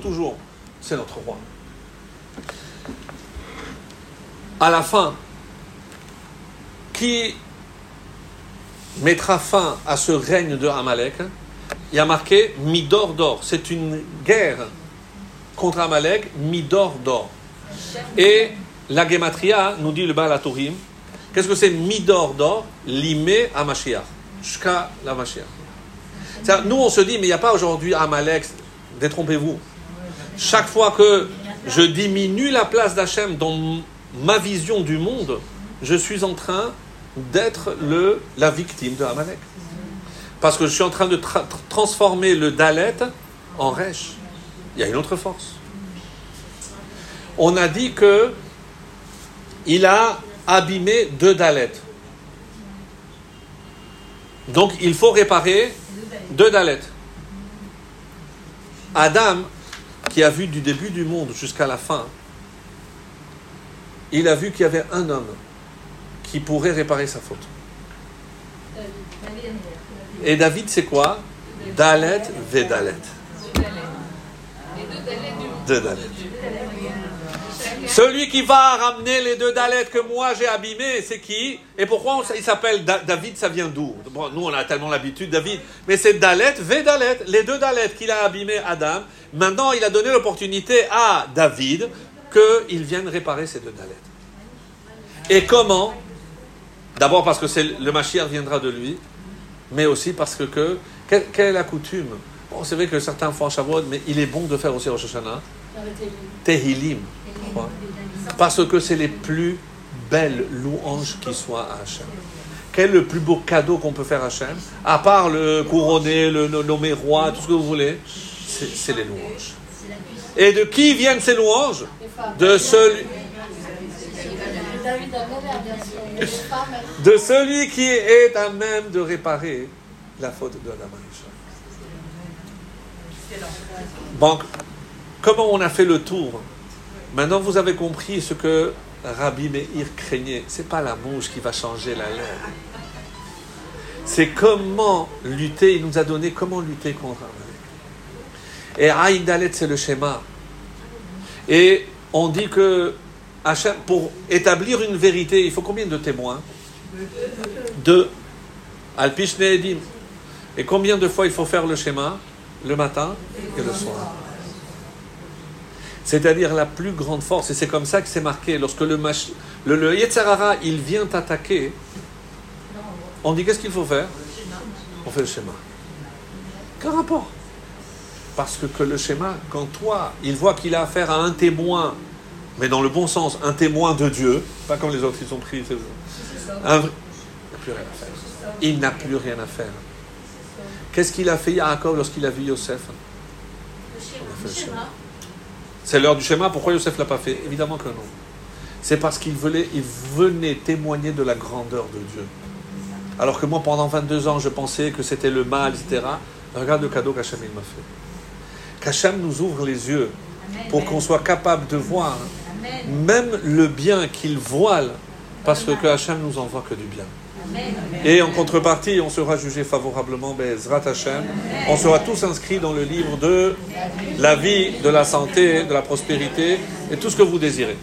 toujours. C'est notre roi. À la fin, qui mettra fin à ce règne de Amalek Il y a marqué Midor d'or. C'est une guerre contre Amalek, Midor d'or. Et la Gematria nous dit le Baal HaTurim, Qu'est-ce que c'est Midor d'or? Limé à Mashiach. La Mashiach. Nous, on se dit, mais il n'y a pas aujourd'hui Amalek. Détrompez-vous. Chaque fois que je diminue la place d'Hachem dans ma vision du monde, je suis en train d'être le, la victime de Amalek. Parce que je suis en train de tra- tra- transformer le Dalet en Resh. Il y a une autre force. On a dit que il a abîmé deux Dalets. Donc il faut réparer deux Dalets. Adam, qui a vu du début du monde jusqu'à la fin, il a vu qu'il y avait un homme qui pourrait réparer sa faute. Et David, c'est quoi? Dalet Vedalet. Deux Dalets. Celui qui va ramener les deux Dalets que moi j'ai abîmés, c'est qui? Et pourquoi on il s'appelle Da- David Ça vient d'où? Bon, Nous, on a tellement l'habitude, David. Mais c'est Dalet, Vedalet. Les deux Dalets qu'il a abîmés, Adam. Maintenant, il a donné l'opportunité à David qu'il vienne réparer ces deux Dalets. Et comment D'abord parce que c'est le Mashiach viendra de lui, mais aussi parce que, que quelle, quelle est la coutume? Bon, c'est vrai que certains font Shavuot, mais il est bon de faire aussi Rosh Hashanah. Crois. Parce que c'est les plus belles louanges qui soient à Hachem. Quel est le plus beau cadeau qu'on peut faire à Hachem? À part le couronner, le no- nommer roi, tout ce que vous voulez, c'est c'est les louanges. Et de qui viennent ces louanges? De celui, David Ameller, bien sûr. Les femmes, elles- de celui qui est à même de réparer la faute de Adam Aisha. Bon, comment on a fait le tour? Maintenant, vous avez compris ce que Rabbi Meir craignait. C'est pas la mouche qui va changer la lèvre. C'est comment lutter. Il nous a donné comment lutter contre Amalek. Et Aïn Dalet, c'est le schéma. Et on dit que Pour établir une vérité, il faut combien de témoins Deux. Alpishne Edim. Et combien de fois il faut faire le schéma Le matin et le soir. C'est-à-dire la plus grande force. Et c'est comme ça que c'est marqué. Lorsque le, mach- le, il vient t'attaquer, on dit qu'est-ce qu'il faut faire On fait le schéma. Quel rapport? Parce que le schéma, quand toi, il voit qu'il a affaire à un témoin, mais dans le bon sens, un témoin de Dieu, pas comme les autres, ils ont pris. c'est- un Il n'a plus rien à faire. Il n'a plus rien à faire. Qu'est-ce qu'il a fait Yaakov lorsqu'il a vu Yosef? C'est l'heure du schéma. Pourquoi Yosef l'a pas fait? Évidemment que non. C'est parce qu'il venait, il venait témoigner de la grandeur de Dieu. Alors que moi, pendant 22 ans, je pensais que c'était le mal, etc. Regarde le cadeau qu'Hachem il m'a fait. Qu'Hachem nous ouvre les yeux pour qu'on soit capable de voir même le bien qu'il voile, parce que, Hachem nous envoie que du bien. Et en contrepartie, on sera jugé favorablement, Bezrat Hachem. On sera tous inscrits dans le livre de la vie, de la santé, de la prospérité et tout ce que vous désirez.